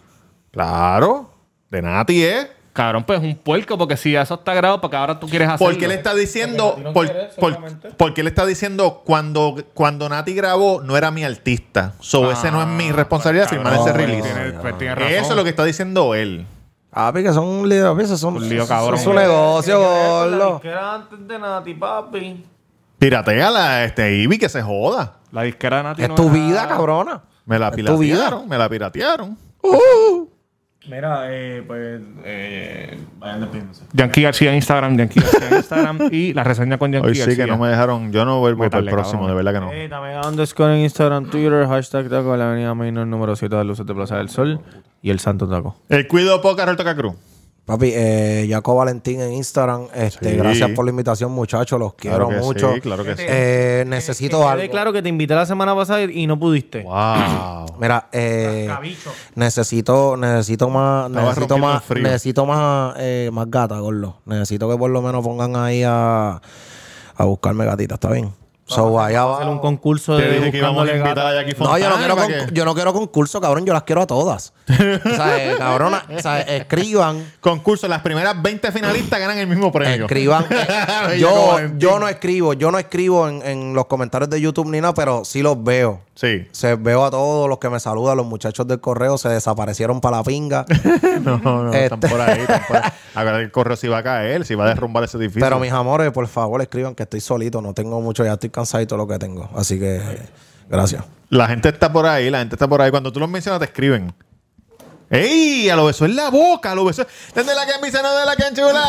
Claro, de Nati es. Cabrón, pues es un puerco porque si eso está grabado, porque ahora tú quieres hacerlo. Porque él está diciendo, Porque por- quiere, por- porque él está diciendo cuando, cuando Nati grabó no era mi artista. So ese no es mi responsabilidad pues, firmar cabrón, ese pues, release. tiene- pues, tiene razón. Eso es lo que está diciendo él. Ah, que son un lío, son, Un lío, cabrón. son su negocio, gordo. Era antes de Nati, papi. Piratea la este Ivy que se joda. La disquera de Nati Es no tu era- vida, cabrona. Me la piratearon, me la piratearon. Mira, eh, pues. Eh, vayan despidiéndose. Yankee García en Instagram, Yankee García en Instagram y la reseña con Yankee Hoy sí García. que no me dejaron, yo no vuelvo para el próximo, cabrón. de verdad que no. Eh, Tamega underscore en Instagram, Twitter, hashtag taco, la avenida Mainor número 7 de Luces de Plaza del Sol y el Santo Taco. El cuido poca Roberto Cruz. Papi, eh, Jaco Valentín en Instagram. Este, Sí. Gracias por la invitación, muchachos. Los quiero Claro que mucho. sí, claro que sí. Eh, necesito Que algo. quede claro que te invité la semana pasada y no pudiste. Wow. Mira, eh, necesito, necesito más, Estaba necesito más, necesito más, eh, más gata, gordo. Necesito que por lo menos pongan ahí a, a buscarme gatitas, ¿está bien? So, allá va. Hacer un concurso Te de dije que íbamos a buscándole invitar gata. a Jackie No, yo no, quiero con- que- yo no quiero concurso, cabrón. Yo las quiero a todas. sea, eh, cabrona, escriban. Concurso, las primeras 20 finalistas ganan el mismo premio. Escriban. eh, yo, yo no escribo, yo no escribo en, en los comentarios de YouTube ni nada, pero sí los veo. Sí. Se veo a todos los que me saludan, los muchachos del correo se desaparecieron para la pinga. No, no, Este- están por ahí, están por ahí. A ver, el correo si va a caer, si va a derrumbar ese edificio. Pero mis amores, por favor, escriban que estoy solito, no tengo mucho, ya estoy cansado y todo lo que tengo. Así que, gracias. La gente está por ahí, la gente está por ahí. Cuando tú los mencionas, te escriben. ¡Ey! A lo besó en la boca, a lo besó. Desde la camisa, no de la canchula.